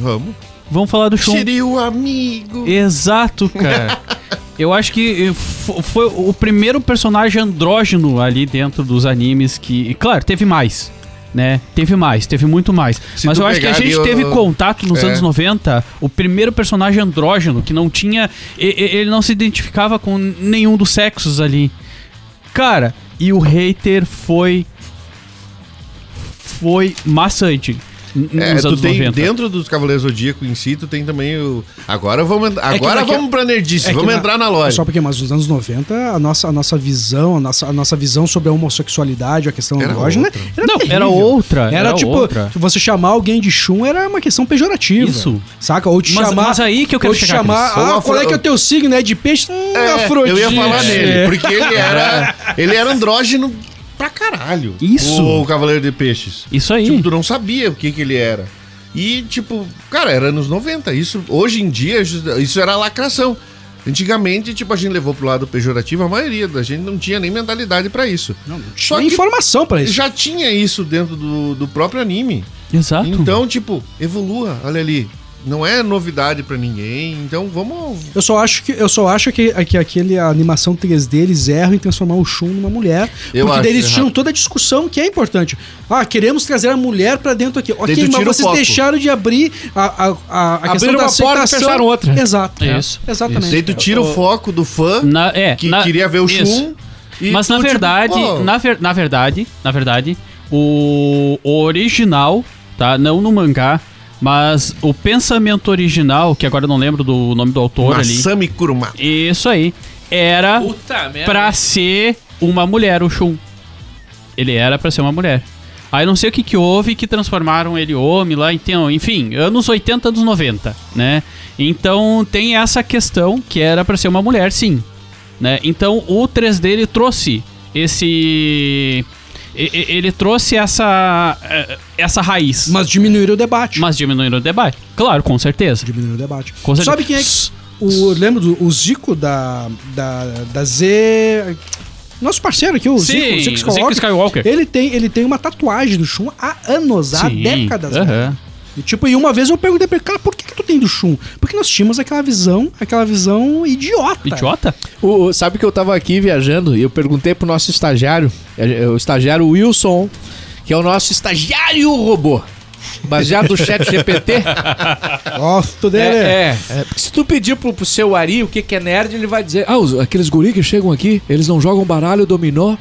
Vamos. Vamos falar do Shun. Shiryu amigo. Exato, cara. <laughs> Eu acho que eh, fo- foi o primeiro personagem andrógeno ali dentro dos animes que. Claro, teve mais. Né? Teve mais, teve muito mais. Se Mas eu acho que a gente ali, teve o- contato nos É. anos 90, o primeiro personagem andrógeno que não tinha. Ele não se identificava com nenhum dos sexos ali. Cara, e o hater foi. Foi maçante. É, tu tem 90. dentro dos Cavaleiros Zodíaco em si, tu tem também o. Agora vamos, que agora naquela- vamos pra nerdice, É vamos na- entrar na loja. Só porque, mas nos anos 90, a nossa, a nossa visão, a nossa, a nossa visão sobre a homossexualidade, a questão Era andrógena, outra. era Não, terrível. era outra, Era, era tipo, outra. você chamar alguém de chum era uma questão pejorativa. Isso. Saca? Ou te Mas- chamar. mas aí que eu quero ou te chegar, chamar. Cris. Ah, Ou qual é afro- que é o teu signo? É de peixe? Hum, É, Afrodite. eu ia falar nele, É. porque ele era. Ele era andrógeno pra caralho. Isso. O Cavaleiro de Peixes. Isso aí. Tipo, tu não sabia o que que ele era. E, tipo, cara, era anos 90. Isso, hoje em dia, isso era lacração. Antigamente, tipo, a gente levou pro lado pejorativo, a maioria da gente não tinha nem mentalidade pra isso. Só Tem que informação pra isso. já tinha isso dentro do, do próprio anime. Exato. Então, tipo, evolua, olha ali. Não é novidade pra ninguém, então vamos. Eu só acho que eu só acho que, que aquele a animação 3D eles erram em transformar o Shun numa mulher, Eu porque eles errado. tinham toda a discussão que é importante. Ah, queremos trazer a mulher pra dentro aqui. OK, mas vocês foco. deixaram de abrir a, a, a, a questão da uma porta e fecharam outra. Exato. Isso. Exatamente. Daí tu tira o foco do fã Na- é, que na- queria ver o isso. Shun. e Mas na tipo, verdade, pô, na, ver- na verdade, na verdade, o, o original, tá? Não no mangá, mas o pensamento original, que agora eu não lembro do nome do autor ali. Masami Kuruma. Isso aí. Era Puta pra ser uma mulher, o Shun. Ele era pra ser uma mulher. Aí não sei o que que houve que transformaram ele homem lá, então, enfim, anos 80, anos 90, né? Então tem essa questão que era pra ser uma mulher, sim, né? Então o 3D ele trouxe esse ele trouxe essa eh, essa raiz, Mas diminuíram o debate. mas diminuindo o debate. Claro, com certeza. Diminuíram o debate. Com certeza. Sabe quem é que o lembra do o Zico da da, da Z nosso parceiro aqui, o Sim, Zico, o Zico Zico Skywalker. Skywalker. Ele tem, ele tem uma tatuagem do Shun há anos, há Sim, décadas. aham. né? E, tipo, e uma vez eu perguntei pra ele, cara, por que, que tu tem do Shun? Porque nós tínhamos aquela visão, aquela visão idiota. Idiota? O, o- sabe que eu tava aqui viajando e eu perguntei pro nosso estagiário, é, é, o estagiário Wilson, que é o nosso estagiário robô. Baseado no chat GPT. <laughs> Gosto É, dele. é, é, porque se tu pedir pro, pro seu Ari o que, que é nerd, ele vai dizer: Ah, os- aqueles guri que chegam aqui, eles não jogam baralho, dominó,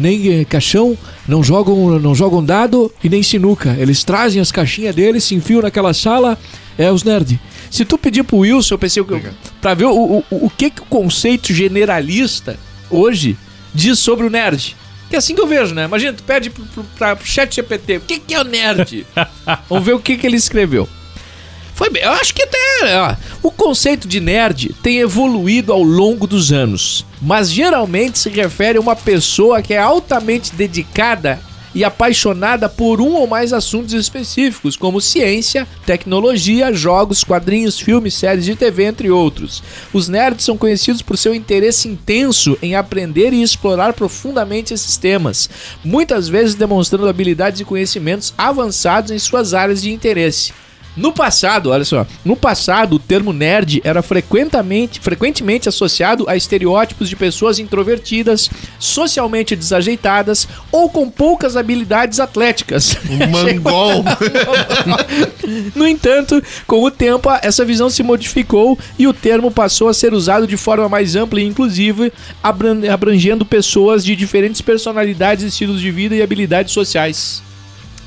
nem eh, caixão, não jogam, não jogam dado e nem sinuca. Eles trazem as caixinhas deles, se enfiam naquela sala, é os nerd. Se tu pedir pro Wilson, eu pensei que pra ver o, o, o que, que o conceito generalista hoje diz sobre o nerd. Que é assim que eu vejo, né? Imagina, tu pede pro, pro, pra, pro chat GPT, o que, que é o nerd? <laughs> Vamos ver o que, que ele escreveu. Foi bem, eu acho que até. ó, o conceito de nerd tem evoluído ao longo dos anos, mas geralmente se refere a uma pessoa que é altamente dedicada e apaixonada por um ou mais assuntos específicos, como ciência, tecnologia, jogos, quadrinhos, filmes, séries de TV, entre outros. Os nerds são conhecidos por seu interesse intenso em aprender e explorar profundamente esses temas, muitas vezes demonstrando habilidades e conhecimentos avançados em suas áreas de interesse. No passado, olha só, no passado o termo nerd era frequentemente, frequentemente associado a estereótipos de pessoas introvertidas, socialmente desajeitadas ou com poucas habilidades atléticas. O Mangol. <laughs> No entanto, com o tempo, essa visão se modificou e o termo passou a ser usado de forma mais ampla e inclusiva, abran- abrangendo pessoas de diferentes personalidades, estilos de vida e habilidades sociais.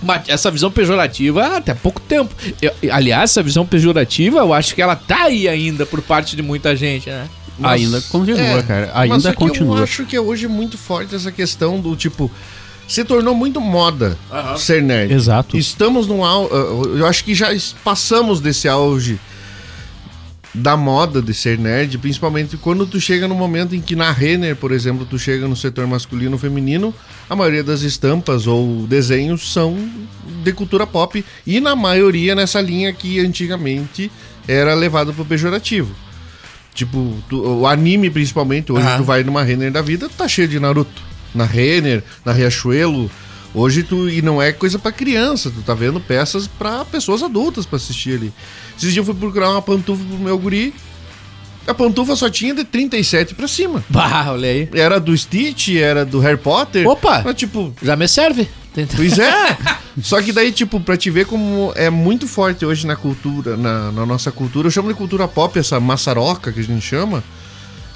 Mas essa visão pejorativa há até pouco tempo. Eu- aliás, essa visão pejorativa, eu acho que ela tá aí ainda por parte de muita gente, né? Ainda continua, cara. É, mas Ainda continua. Eu acho que hoje é muito forte essa questão do tipo. se tornou muito moda ser nerd. Exato. Estamos num uh, Eu acho que já passamos desse auge da moda de ser nerd, principalmente quando tu chega no momento em que na Renner, por exemplo, tu chega no setor masculino ou feminino, a maioria das estampas ou desenhos são de cultura pop e na maioria nessa linha que antigamente era levado pro pejorativo. Tipo, tu- o anime principalmente, hoje Aham. tu vai numa Renner da vida, tá cheio de Naruto. Na Renner, na Riachuelo. Hoje tu. E não é coisa pra criança, tu tá vendo peças pra pessoas adultas pra assistir ali. Esses dias eu fui procurar uma pantufa pro meu guri. A pantufa só tinha de 37 pra cima. <laughs> Bah, olha aí. Era do Stitch, era do Harry Potter. Opa! Mas, tipo, Já me serve. Tenta- <laughs> Pois é. Só que daí, tipo, pra te ver como é muito forte hoje na cultura, na, na nossa cultura, eu chamo de cultura pop, essa maçaroca que a gente chama,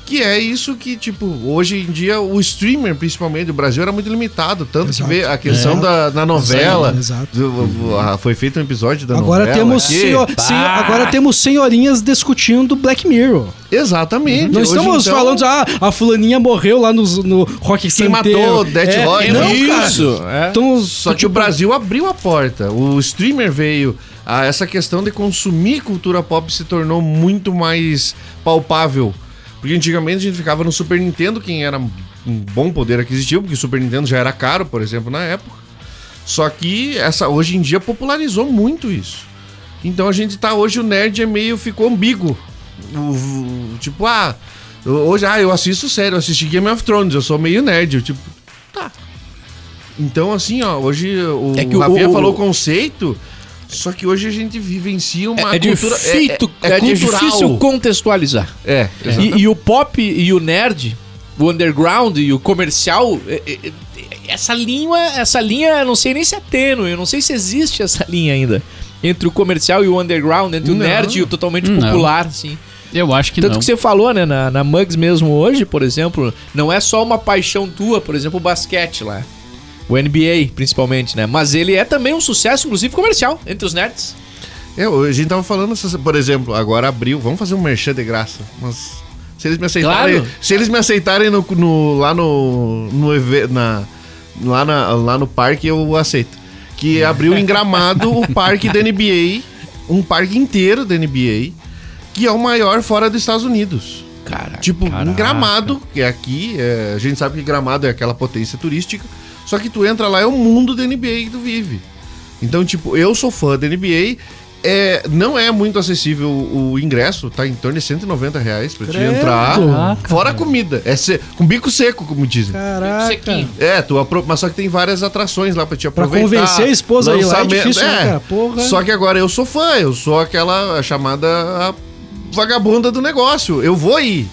que é isso que, tipo, hoje em dia o streamer, principalmente, do Brasil era muito limitado. Tanto Exato. que vê a questão da, da novela. Exato. do- ah, foi feito um episódio da Agora novela. temos, senhor- sen- agora temos senhorinhas discutindo Black Mirror. Exatamente. Não Hoje, estamos então, falando, ah, a fulaninha morreu lá no, no Rock Quem Santeiro. matou Death é, Roy, Não, né? Isso. É. Então, Só que tipo, o Brasil abriu a porta. O streamer veio. A essa questão de consumir cultura pop se tornou muito mais palpável. Porque antigamente a gente ficava no Super Nintendo, quem era um bom poder aquisitivo, porque o Super Nintendo já era caro, por exemplo, na época. Só que essa hoje em dia popularizou muito isso. Então a gente tá hoje o nerd é meio ficou ambíguo. O- o- tipo, ah, hoje ah, eu assisto sério, eu assisti Game of Thrones, eu sou meio nerd, eu, tipo, tá. Então, assim, ó, hoje o, É que o o- Rafinha o- falou conceito, só que hoje a gente vivencia uma É, é cultura. difícil, é, é, é cultural. difícil contextualizar. É, E, e o pop e o nerd, o underground e o comercial, é- é- é- essa linha, essa linha, eu não sei nem se é tênue, eu não sei se existe essa linha ainda. Entre o comercial e o underground, entre o Não. nerd e o totalmente Não. popular, assim. Eu acho que Tanto não. que você falou, né, na, na Mugs mesmo hoje, por exemplo, não é só uma paixão tua, por exemplo, o basquete lá. O NBA, principalmente, né? Mas ele é também um sucesso, inclusive comercial, entre os nerds. É, a gente tava falando, por exemplo, agora abriu, vamos fazer um merchan de graça. Mas se eles me aceitarem, Claro. se eles me aceitarem no, no- lá no, no na, lá, na- lá no parque, eu aceito. Que abriu em Gramado o parque da NBA, um parque inteiro da NBA, que é o maior fora dos Estados Unidos. Cara, Tipo, em Caraca. Gramado, que é aqui, é, a gente sabe que Gramado é aquela potência turística, só que tu entra lá, é o mundo da NBA que tu vive. Então, tipo, eu sou fã da NBA, é, não é muito acessível o ingresso, tá em torno de 190 reais pra te Credo. entrar, Caraca, fora a comida, é se- com bico seco, como dizem. Caraca. Sequinho. É, tu apro- mas só que tem várias atrações lá pra te Pra aproveitar. convencer a esposa aí lá é difícil, né, cara? Porra. Só que agora eu sou fã, eu sou aquela chamada vagabunda do negócio. Eu vou ir.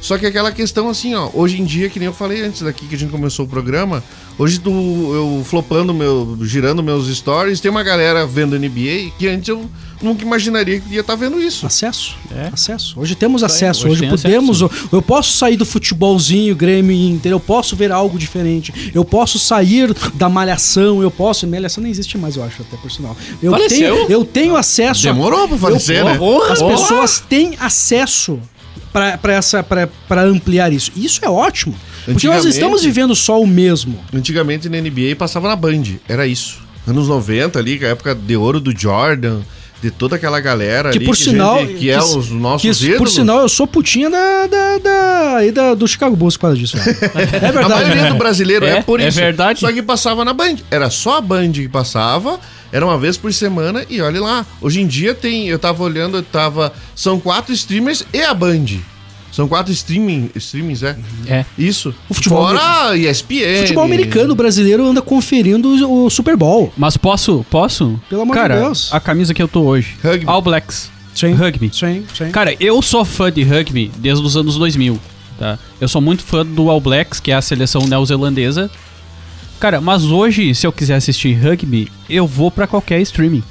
Só que aquela questão assim, ó, hoje em dia, que nem eu falei antes daqui que a gente começou o programa, hoje tu, eu flopando meu, girando meus stories, tem uma galera vendo NBA que antes eu nunca imaginaria que ia estar vendo isso. Acesso. É. Acesso. Hoje temos acesso. hoje Hoje, tem podemos. Eu posso sair do futebolzinho, Grêmio e Inter. Eu posso ver algo diferente. Eu posso sair da malhação. Eu posso. Malhação nem existe mais, eu acho, até por sinal. Eu Faleceu? tenho, eu tenho acesso. a- Demorou pra falecer, eu, né? As Porra! pessoas têm acesso para essa para ampliar isso. Isso é ótimo. Porque nós estamos vivendo só o mesmo. Antigamente na NBA passava na Band, era isso. Anos 90 ali, que é a época de ouro do Jordan, de toda aquela galera Que ali, por que, sinal. gente- que é os nossos que, ídolos. Por sinal, eu sou putinha da, da, da, aí da- do Chicago Bulls por causa disso. velho. <laughs> É A verdade. maioria do brasileiro é, É, por é isso. verdade. Só que passava na Band. Era só a Band que passava, era uma vez por semana e olha lá. Hoje em dia tem, eu tava olhando, eu tava, são quatro streamers e a Band. São quatro streaming, streamings, é? É. Isso. O futebol Fora ESPN. Futebol americano brasileiro anda conferindo o, o Super Bowl. Mas posso? Posso? Pelo amor de Cara, Deus. a camisa que eu tô hoje. Rugby. All Blacks. Sim. Rugby. Sim, sim. Cara, eu sou fã de rugby desde os anos 2000, tá? Eu sou muito fã do All Blacks, que é a seleção neozelandesa. Cara, mas hoje, se eu quiser assistir rugby, eu vou pra qualquer streaming.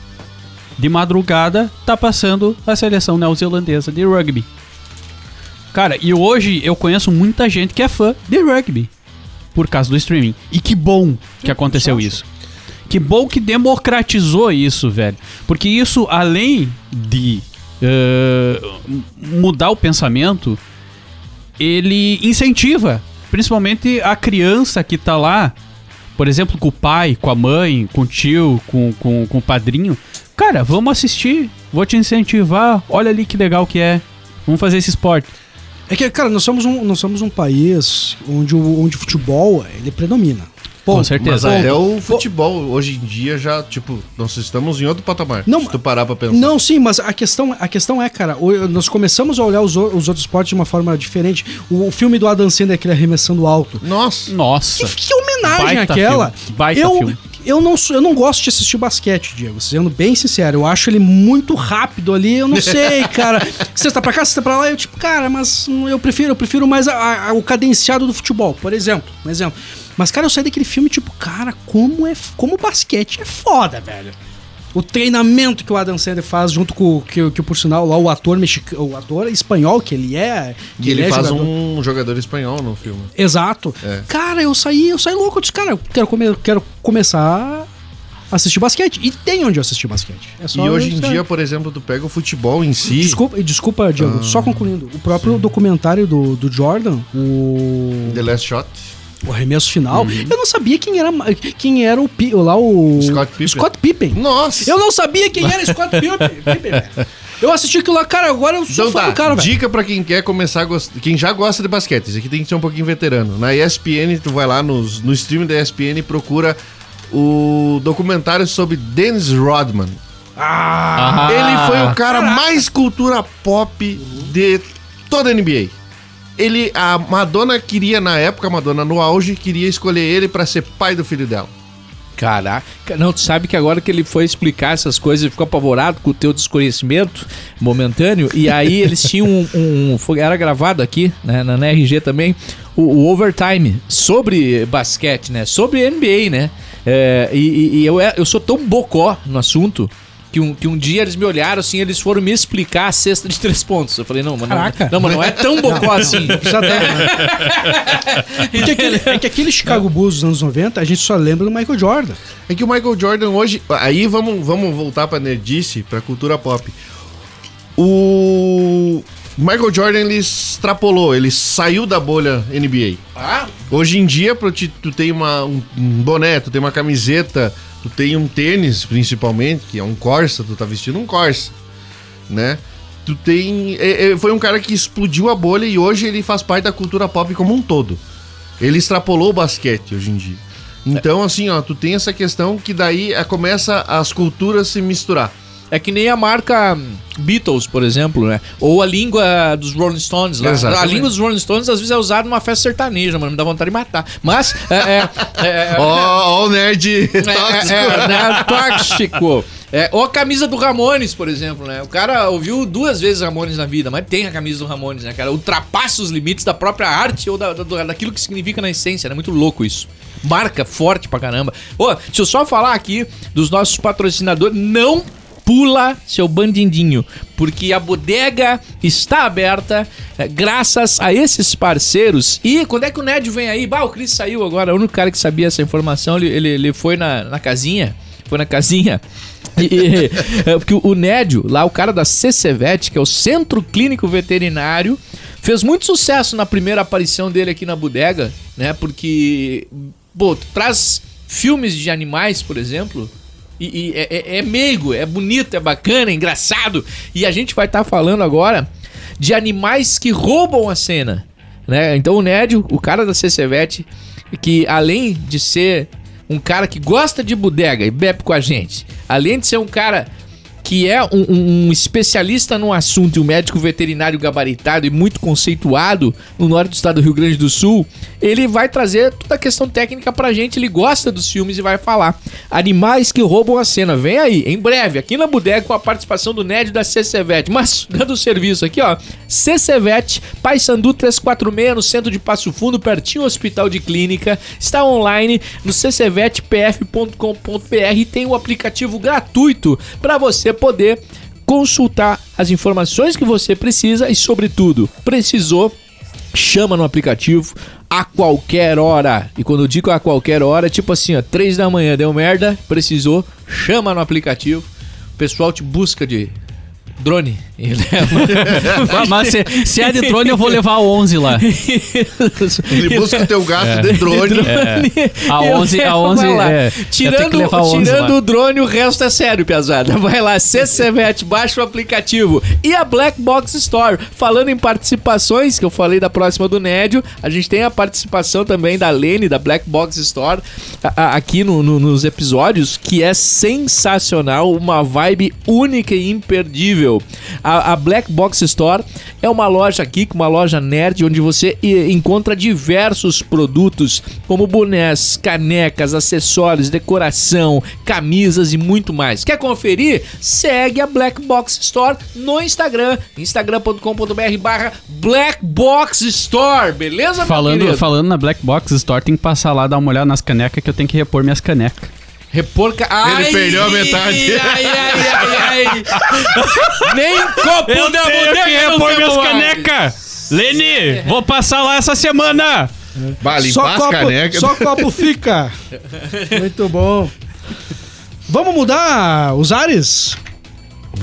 De madrugada, tá passando a seleção neozelandesa de rugby. Cara, e hoje eu conheço muita gente que é fã de rugby por causa do streaming. E que bom que aconteceu isso. Que bom que democratizou isso, velho. Porque isso, além de m- mudar o pensamento, ele incentiva, principalmente a criança que tá lá, por exemplo, com o pai, com a mãe, com o tio, com, com, com o padrinho, cara, vamos assistir, vou te incentivar, olha ali que legal que é. Vamos fazer esse esporte. É que, cara, nós somos um, nós somos um país onde o, onde o futebol ele predomina. Com certeza. Mas É. até o futebol hoje em dia já, tipo, nós estamos em outro patamar. Não, se tu parar pra pensar. Não, sim, mas a questão, a questão é, cara, nós começamos a olhar os, os outros esportes de uma forma diferente. O, o filme do Adam Sandler, aquele arremessando alto. Nossa. Nossa. Que, que homenagem Baita aquela. filme, baita eu, filme. Eu não, sou- eu não gosto de assistir basquete, Diego. Sendo bem sincero, eu acho ele muito rápido ali. Eu não sei, <laughs> cara. Você tá pra cá, você tá pra lá. Eu, tipo, cara, mas eu prefiro, eu prefiro mais a- a- o cadenciado do futebol, por exemplo. Um exemplo. Mas, cara, eu saí daquele filme, tipo, cara, como é. Como o basquete é foda, velho. O treinamento que o Adam Sandler faz junto com que, que por sinal lá o ator mexicano, o ator espanhol que ele é, que E ele é faz jogador- um jogador espanhol no filme. Exato. É. Cara, eu saí, eu saí louco. Eu disse, cara, eu quero, come- eu quero começar a assistir basquete. E tem onde assistir basquete. É E hoje em dia, por exemplo, tu pega o futebol em si. Desculpa, desculpa Diego, só concluindo. O próprio documentário do, do Jordan, o, The Last Shot. O arremesso final, eu não sabia quem era, quem era o, lá o Scott Pippen. Scott Pippen. Nossa! Eu não sabia quem era Scott <laughs> Pippen. Eu assisti aquilo lá, cara, agora eu sou Então tá, do cara, velho. dica pra quem quer começar a gostar, quem já gosta de basquete, isso aqui tem que ser um pouquinho veterano. Na ESPN, tu vai lá nos, no stream da ESPN e procura o documentário sobre Dennis Rodman. Ah, Ele foi o cara mais cultura pop de toda a NBA. Ele, a Madonna queria, na época, a Madonna no auge, queria escolher ele pra ser pai do filho dela. Caraca, não, tu sabe que agora que ele foi explicar essas coisas, ele ficou apavorado com o teu desconhecimento momentâneo, e aí <laughs> eles tinham um, um- foi- era gravado aqui, né, na, na RG também, o, o Overtime, sobre basquete, né, sobre NBA, né, É, e, e- e eu, é- eu sou tão bocó no assunto, que um, que um dia eles me olharam assim, eles foram me explicar a cesta de três pontos. Eu falei, não, mas não, Caraca. não, mas não é tão bocó assim. Precisa dar, né? <laughs> Porque aquele, é que aquele Chicago Bulls dos anos 90, a gente só lembra do Michael Jordan. É que o Michael Jordan hoje. Aí vamos, vamos voltar pra nerdice, pra cultura pop. O Michael Jordan ele extrapolou, ele saiu da bolha NBA. Ah, Hoje em dia, pra ti- tu tem uma, um, um boné, tu tem uma camiseta, tu tem um tênis, principalmente, que é um Corsa, tu tá vestindo um Corsa, né? Tu tem. é- é- foi um cara que explodiu a bolha e hoje ele faz parte da cultura pop como um todo. Ele extrapolou o basquete hoje em dia. Então, assim, ó, tu tem essa questão que daí é, começa as culturas se misturar. É que nem a marca hum, Beatles, por exemplo, né? Ou a língua dos Rolling Stones. Lá. A língua dos Rolling Stones às vezes é usada numa festa sertaneja, mano. Me dá vontade de matar. Mas é. é, é, <laughs> Ó, ó, o nerd <laughs> é, tóxico. é, é, né, tóxico. É, ou a camisa do Ramones, por exemplo, né? O cara ouviu duas vezes Ramones na vida, mas tem a camisa do Ramones, né, cara? Ultrapassa os limites da própria arte ou da, da- daquilo que significa na essência, né? Muito louco isso. Marca forte pra caramba. Ô, deixa eu só falar aqui dos nossos patrocinadores. Não pula seu bandindinho, porque a bodega está aberta é, graças a esses parceiros. E quando é que o Ned vem aí? Bah, o Cris saiu agora, o único cara que sabia essa informação, ele, ele, ele foi na, na casinha, foi na casinha. E, é, porque o Nédio, lá o cara da CCVET, que é o Centro Clínico Veterinário, fez muito sucesso na primeira aparição dele aqui na bodega, né? Porque, pô, traz filmes de animais, por exemplo, e, e é, é- é meigo, é bonito, é bacana, é engraçado. E a gente vai estar falando agora de animais que roubam a cena. Né? Então o Nédio, o cara da CCVET, que além de ser um cara que gosta de bodega e bebe com a gente, além de ser um cara que é um, um- um especialista no assunto e um médico veterinário gabaritado e muito conceituado no norte do estado do Rio Grande do Sul, ele vai trazer toda a questão técnica pra gente. Ele gosta dos filmes e vai falar. Animais que roubam a cena. Vem aí, em breve, aqui na bodega com a participação do Ned da CCVET. Mas, <laughs> dando o serviço aqui, ó. CCVET, Paysandu 346, no centro de Passo Fundo, pertinho do Hospital de Clínica. Está online no ccvetpf.com.br e tem o aplicativo gratuito para você poder consultar as informações que você precisa e, sobretudo, precisou chama no aplicativo a qualquer hora. E quando eu digo a qualquer hora, tipo assim, ó, 3 da manhã deu merda, precisou, chama no aplicativo. O pessoal te busca de Drone. Ele Mas- <laughs> Mas se, se é de drone, eu vou levar o 11 lá. Ele busca o teu gato de drone. É. A Eu 11, a levo, 11 vai lá. é, Tirando, que levar a 11 tirando lá. o drone, o resto é sério, piazada. <laughs> Vai lá, CCVET, baixa o aplicativo. E a Black Box Store. Falando em participações, que eu falei da próxima do Nédio, a gente tem a participação também da Lene, da Black Box Store, a- a- aqui no- no- nos episódios, que é sensacional, uma vibe única e imperdível. A, a Black Box Store é uma loja aqui, uma loja nerd, onde você encontra diversos produtos, como bonés, canecas, acessórios, decoração, camisas e muito mais. Quer conferir? Segue a Black Box Store no Instagram, instagram.com.br barra Black Box Store, beleza, Falando, falando na Black Box Store, tem que passar lá, dar uma olhada nas canecas que eu tenho que repor minhas canecas. Reporca... Ai, perdeu a metade. Ai, ai, ai, ai. Nem copo da bodega não temos mais. canecas! Lene, vou passar lá essa semana! Bah, Só as copo, canecas. só copo fica. <laughs> Muito bom. Vamos mudar os ares?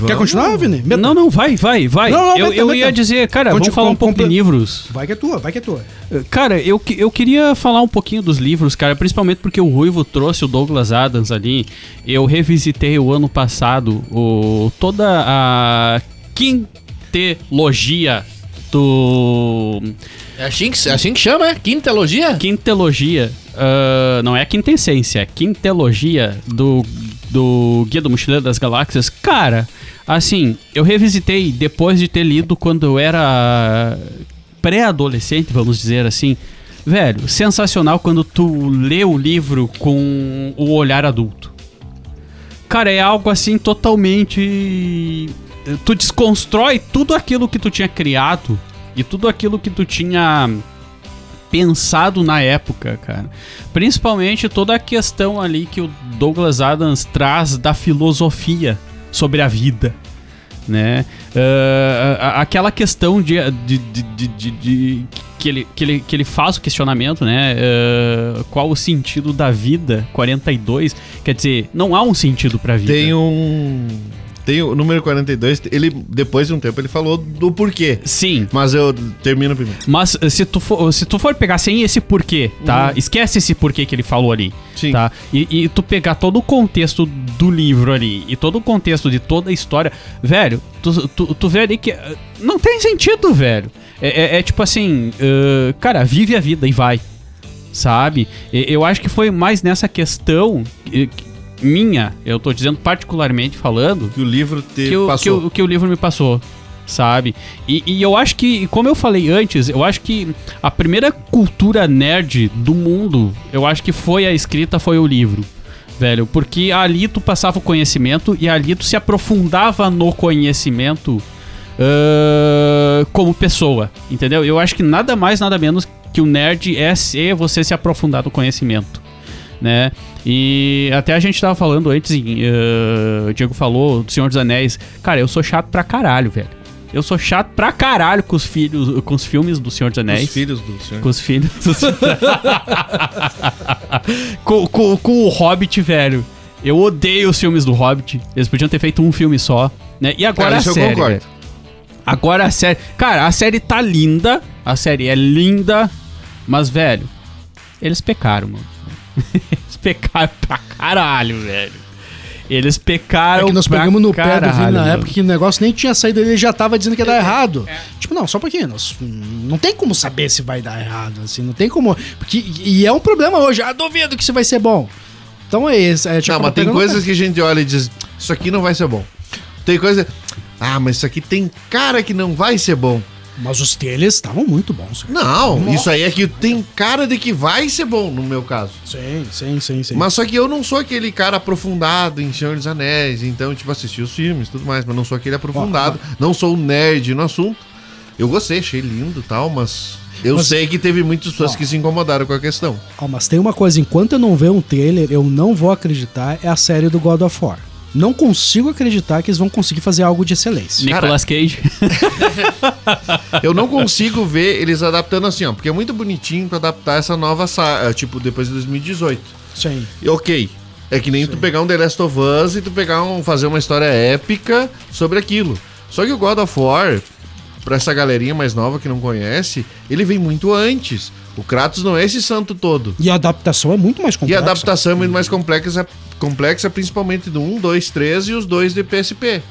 Quer continuar, Vini? Meta- Não, não, vai, vai, vai. Não, não, eu meta, eu meta. ia dizer, cara, Conte- vamos falar um pouco de livros. Vai que é tua, vai que é tua. Cara, eu, eu queria falar um pouquinho dos livros, cara, principalmente porque o Ruivo trouxe o Douglas Adams ali. Eu revisitei o ano passado o, toda a quintelogia do. É assim que, é assim que chama, é? Quintelogia? Quintelogia. ah, não é a quintessência, é quintelogia do, do Guia do Mochileiro das Galáxias. Cara, assim, eu revisitei depois de ter lido quando eu era pré-adolescente, vamos dizer assim. Velho, sensacional quando tu lê o livro com o olhar adulto. Cara, é algo assim totalmente. Tu desconstrói tudo aquilo que tu tinha criado e tudo aquilo que tu tinha pensado na época, cara. Principalmente toda a questão ali que o Douglas Adams traz da filosofia sobre a vida, né? A- aquela questão de, de, de, de- que, ele, que, ele, que ele faz o questionamento, né? Ah, qual o sentido da vida? 42. Quer dizer, não há um sentido pra vida. Tem um. Tem o número 42. Ele, depois de um tempo, ele falou do porquê. Sim, Mas eu termino primeiro. Mas eh, se tu for, se tu for pegar sem esse porquê, tá? Esquece esse porquê que ele falou ali. Sim. Tá? E, e tu pegar todo o contexto do livro ali e todo o contexto de toda a história, velho, tu, tu, tu vê ali que eh, não tem sentido, velho. É, é- é tipo assim, eh, cara, vive a vida e vai. Sabe? Eu acho que foi mais nessa questão eh, minha, eu tô dizendo particularmente falando, Que o livro te que o, que, passou. o, que o livro me passou, sabe? E, e eu acho que, como eu falei antes, eu acho que a primeira cultura nerd do mundo, eu acho que foi a escrita, foi o livro. Velho, porque ali tu passava o conhecimento e ali tu se aprofundava no conhecimento ah, como pessoa, entendeu? Eu acho que nada mais, nada menos que o nerd é ser você se aprofundar no conhecimento né? E até a gente tava falando antes, eh, o Diego falou do Senhor dos Anéis. Cara, eu sou chato pra caralho, velho. Eu sou chato pra caralho com os filhos, com os filmes do Senhor dos Anéis. Os filhos do senhor. Com os filhos. dos- <laughs> com, com, com o Hobbit, velho. Eu odeio os filmes do Hobbit. Eles podiam ter feito um filme só, né? E agora Cara, a eu série. velho. Agora a série. Cara, a série tá linda. A série é linda. Mas, velho, eles pecaram, mano. <laughs> eles pecaram pra caralho, velho. Eles pecaram É que nós pra pegamos no pé do Vini na época que o negócio nem tinha saído, ele já tava dizendo que ia dar errado. Tipo, não, só um pouquinho. Nós, não tem como saber se vai dar errado, assim, não tem como. Porque, e é um problema hoje, ah, duvido que isso vai ser bom. Então é isso. É, tipo, Não, mas tem coisas que a gente olha e diz: Isso aqui não vai ser bom. Tem coisa. Ah, mas isso aqui tem cara que não vai ser bom. Mas os trailers estavam muito bons. cara. Não, Nossa. isso aí é que tem cara de que vai ser bom, no meu caso. Sim, sim, sim, sim. Mas só que eu não sou aquele cara aprofundado em Senhor dos Anéis, então, tipo, assisti os filmes e tudo mais, mas não sou aquele aprofundado. Não sou um nerd no assunto. Eu gostei, achei lindo e tal, mas eu Mas- sei que teve muitas pessoas Ó. que se incomodaram com a questão. Ó, mas tem uma coisa, enquanto eu não ver um trailer, eu não vou acreditar, é a série do God of War. Não consigo acreditar que eles vão conseguir fazer algo de excelência. Nicolas Cage. <laughs> Eu não consigo ver eles adaptando assim, ó, porque é muito bonitinho pra adaptar essa nova saga, tipo, depois de 2018. Sim. E ok. É que nem tu pegar um The Last of Us e tu pegar um, fazer uma história épica sobre aquilo. Só que o God of War, pra essa galerinha mais nova que não conhece, ele vem muito antes. O Kratos não é esse santo todo. E a adaptação é muito mais E complexa. a adaptação é muito mais complexa, complexa principalmente do 1, 2, 3 e os dois de PSP.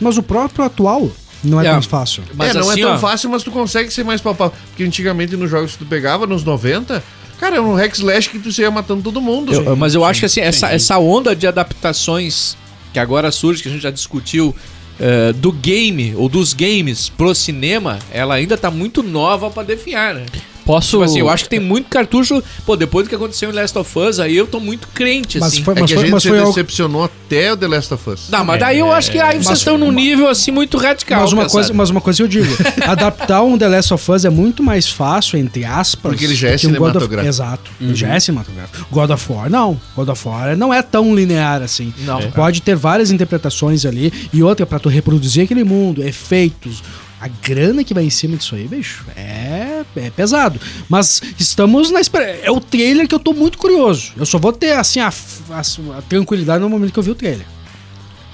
Mas o próprio atual não é, É. tão fácil. Mas é, não assim, é tão ó, fácil, mas tu consegue ser mais palpável. Porque antigamente nos jogos que tu pegava, nos 90, cara, era um hack slash que tu ia matando todo mundo. Eu- mas eu acho que assim, essa, essa onda de adaptações que agora surge, que a gente já discutiu, eh, do game ou dos games pro cinema, ela ainda tá muito nova pra definhar, né? Posso. Tipo assim, eu acho que tem muito cartucho. Pô, depois do que aconteceu em Last of Us, aí eu tô muito crente, Mas assim. foi- É que a foi- gente mas se foi algo- decepcionou até o The Last of Us. Não, mas daí eu acho que aí vocês mas- estão num nível assim muito radical. Mas uma, coisa, mas uma coisa que eu digo, <laughs> adaptar um The Last of Us é muito mais fácil, entre aspas. Porque ele já é do que um God of- cinematográfico. Exato, ele já é cinematográfico. God of War, não. God of War não é tão linear assim. Não. Tu pode ter várias interpretações ali, e outra, pra tu reproduzir aquele mundo, efeitos... A grana que vai em cima disso aí, bicho, é, é pesado. Mas estamos na espera. É o trailer que eu tô muito curioso. Eu só vou ter, assim, a, a- a tranquilidade no momento que eu vi o trailer.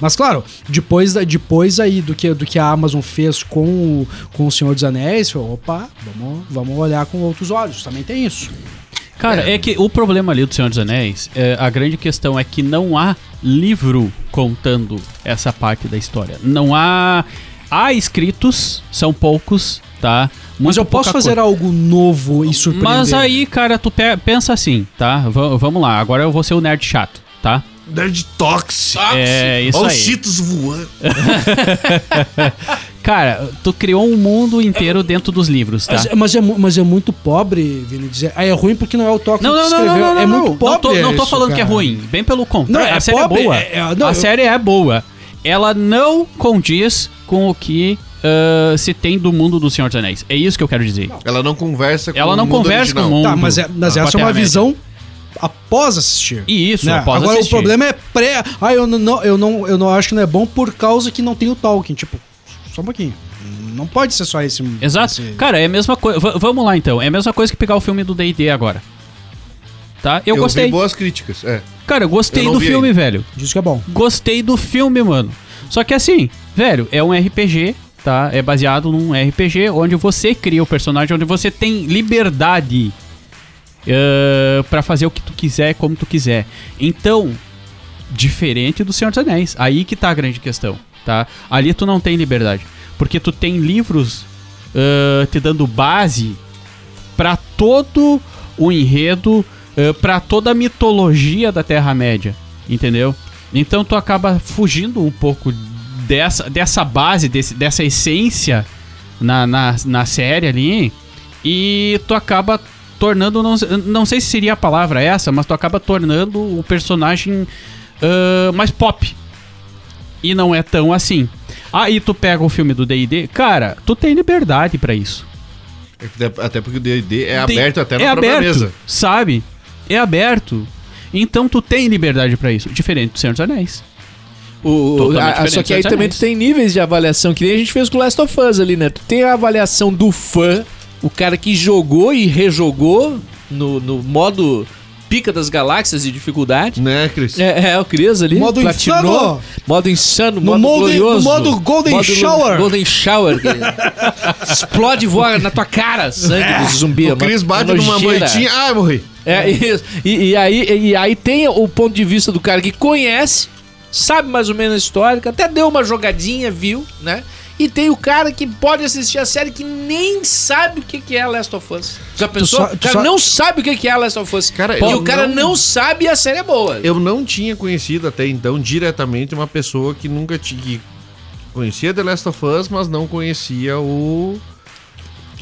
Mas claro, depois, depois aí do que, do que a Amazon fez com o, com o Senhor dos Anéis, eu, opa, vamos, vamos olhar com outros olhos. Também tem isso. Cara, é. que o problema ali do Senhor dos Anéis, é, a grande questão é que não há livro contando essa parte da história. Não há. Há escritos, são poucos, tá? Mas Muito eu posso fazer coisa. algo novo e surpreender. Mas aí, cara, tu pe- pensa assim, tá? V- vamos lá, agora eu vou ser o nerd chato, tá? Nerd Toxic. É isso Olha os aí. cheetos voando. <laughs> Cara, tu criou um mundo inteiro dentro dos livros, tá? Mas, mas é, mas é muito pobre, Vini, dizer. Ah, é ruim porque não é o toque Não, não, que não, não, escreveu. não, não, É não. muito pobre. Não tô, não tô isso, falando que é cara. ruim. Bem pelo contrário. Não, é a série pobre, é boa. é- é- não, a eu- série é boa. Ela não condiz com o que ah, se tem do mundo do Senhor dos Anéis. É isso que eu quero dizer. Ela não conversa com Ela não o mundo conversa com o original. mundo. Tá, mas, é, mas com a essa é uma visão após assistir. E isso, né? após Agora assistir. o problema é pré. Ah, eu não, não- eu, não, eu não acho que não é bom por causa que não tem o Tolkien. Tipo, só um pouquinho. Não pode ser só esse. Exato. esse- Cara, é a mesma coisa. Vamos lá então. É a mesma coisa que pegar o filme do DD agora. Tá? Eu, Eu gostei. vi boas críticas. É. Cara, eu gostei Eu do filme, ainda. velho. Diz que é bom. Gostei do filme, mano. Só que assim, velho, é um RPG, tá? É baseado num RPG onde você cria o personagem, onde você tem liberdade uh, para fazer o que tu quiser, como tu quiser. Então, diferente do Senhor dos Anéis. Aí que tá a grande questão, tá? Ali tu não tem liberdade. Porque tu tem livros uh, te dando base para todo o enredo, uh, para toda a mitologia da Terra-média, entendeu? Então tu acaba fugindo um pouco dessa, dessa base, desse, dessa essência na, na, na série ali e tu acaba tornando, não, não sei se seria a palavra essa, mas tu acaba tornando o personagem ah, mais pop. E não é tão assim. Aí tu pega o filme do D&D, cara, tu tem liberdade pra isso. Até- porque o D&D é Tem- aberto até na é própria aberto, mesa. sabe? É aberto. Então tu tem liberdade pra isso, diferente do Senhor dos Anéis. O, a- só que aí também Anéis. tu tem níveis de avaliação, que nem a gente fez com o Last of Us ali, né? Tu tem a avaliação do fã, o cara que jogou e rejogou no, no modo pica das galáxias de dificuldade. Né, Cris? É, é, o Cris ali. Modo insano. Modo insano, No modo modo- glorioso. no modo Golden Shower. Golden Shower. que <laughs> explode e voa na tua cara, sangue do zumbi. O Cris uma- bate uma numa nojeira. moitinha. Ah, morri. É isso. E, e aí, e aí tem o ponto de vista do cara que conhece, sabe mais ou menos a história, até deu uma jogadinha, viu, né? E tem o cara que pode assistir a série que nem sabe o que que é Last of Us. Já pensou? o cara não sabe o que que é Last of Us. Cara, e o cara não- não... sabe e a série é boa. Eu não tinha conhecido até então diretamente uma pessoa que nunca tinha. que conhecia The Last of Us, mas não conhecia o.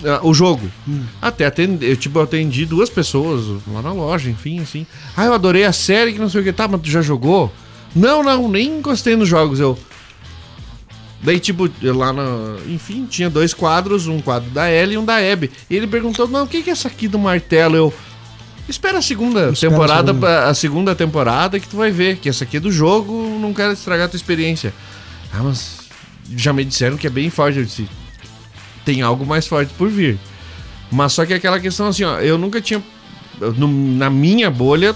ah, o jogo. Até atendi, eu, tipo, eu atendi duas pessoas lá na loja, enfim, assim. Ah, eu adorei a série que não sei o que. Tá, mas tu já jogou? Não, não, nem encostei nos jogos. Eu. Daí, tipo, lá na. Enfim, tinha dois quadros, um quadro da Ellie e um da Abby. E ele perguntou: Não, o que é essa aqui do martelo? Eu. Espera a segunda Espera a temporada, segunda. pra- a segunda temporada que tu vai ver, que essa aqui é do jogo, não quero estragar a tua experiência. Ah, mas já me disseram que é bem forte, eu disse. Tem algo mais forte por vir. Mas só que aquela questão assim, ó, eu nunca tinha no- na minha bolha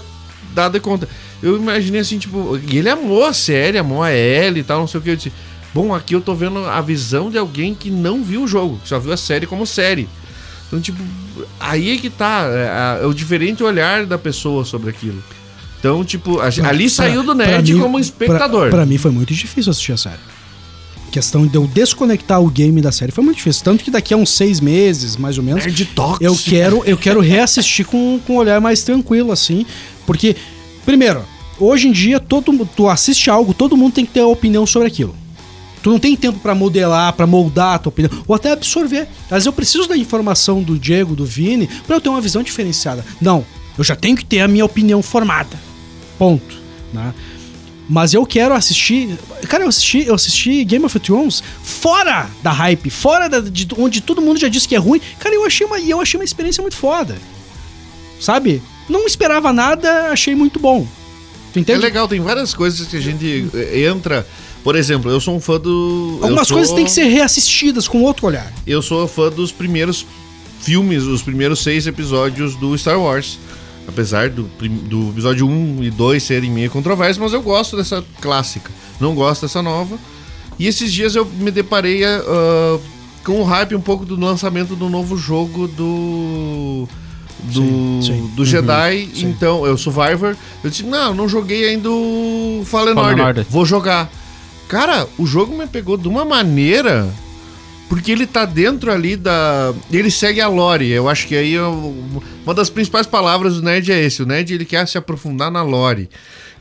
dado conta. Eu imaginei assim, tipo, e ele amou a série, amou a Ellie e tal, não sei o que. Eu disse, Bom, aqui eu tô vendo a visão de alguém que não viu o jogo, que só viu a série como série. Então, tipo, aí é que tá. É, é o diferente olhar da pessoa sobre aquilo. Então, tipo, a- ali saiu do nerd mim- como espectador. Pra, pra mim foi muito difícil assistir a série. Questão de eu desconectar o game da série foi muito difícil. Tanto que daqui a uns seis meses, mais ou menos, eu quero, eu quero reassistir com, com um olhar mais tranquilo, assim. Porque, primeiro, hoje em dia, todo, tu assiste algo, todo mundo tem que ter opinião sobre aquilo. Tu não tem tempo pra modelar, pra moldar a tua opinião, ou até absorver. Vezes eu preciso da informação do Diego, do Vini, pra eu ter uma visão diferenciada. Não, eu já tenho que ter a minha opinião formada. Ponto. Né? Mas eu quero assistir. Cara, eu assisti, eu assisti Game of Thrones fora da hype, fora da- de onde todo mundo já disse que é ruim. Cara, eu achei uma, eu achei uma experiência muito foda. Sabe? Não esperava nada, achei muito bom. Tu É entende? legal, tem várias coisas que a gente eh, entra. Por exemplo, eu sou um fã do. Algumas sou- coisas têm que ser reassistidas com outro olhar. Eu sou fã dos primeiros filmes, os primeiros seis episódios do Star Wars. Apesar do, do episódio 1 e 2 serem meio controversos, mas eu gosto dessa clássica. Não gosto dessa nova. E esses dias eu me deparei ah, com o hype um pouco do lançamento do novo jogo do. Do, Sim, sim. do Jedi, sim. então, eu Survivor. Eu disse, não, não joguei ainda o Fallen, Fallen Order. Order. Vou jogar. Cara, o jogo me pegou de uma maneira. Porque ele tá dentro ali da. Ele segue a lore. Eu acho que aí eu- uma das principais palavras do Nerd é esse. O Nerd ele quer se aprofundar na lore.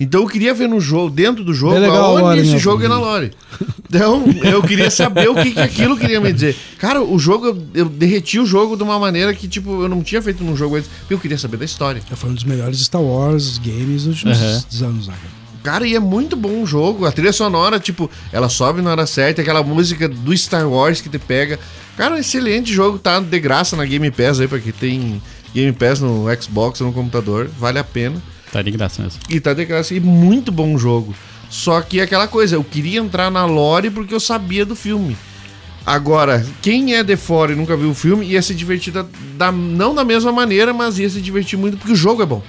Então eu queria ver no jogo, dentro do jogo, É legal aonde lore, esse jogo é na lore. Então, eu queria saber o que, que aquilo queria me dizer. Cara, o jogo, eu, eu derreti o jogo de uma maneira que, tipo, eu não tinha feito num jogo antes. porque Eu queria saber da história. Foi um dos melhores Star Wars games dos últimos Aham. anos, né? cara? Cara, e é muito bom o jogo. A trilha sonora, tipo, ela sobe na hora certa, aquela música do Star Wars que te pega. Cara, um excelente jogo, tá de graça na Game Pass aí, pra quem tem Game Pass no Xbox ou no computador, vale a pena. Tá de graça mesmo. E tá de graça, e muito bom o jogo. Só que é aquela coisa, eu queria entrar na lore porque eu sabia do filme. Agora, quem é de fora e nunca viu o filme ia se divertir da, da- não da mesma maneira, mas ia se divertir muito porque o jogo é bom.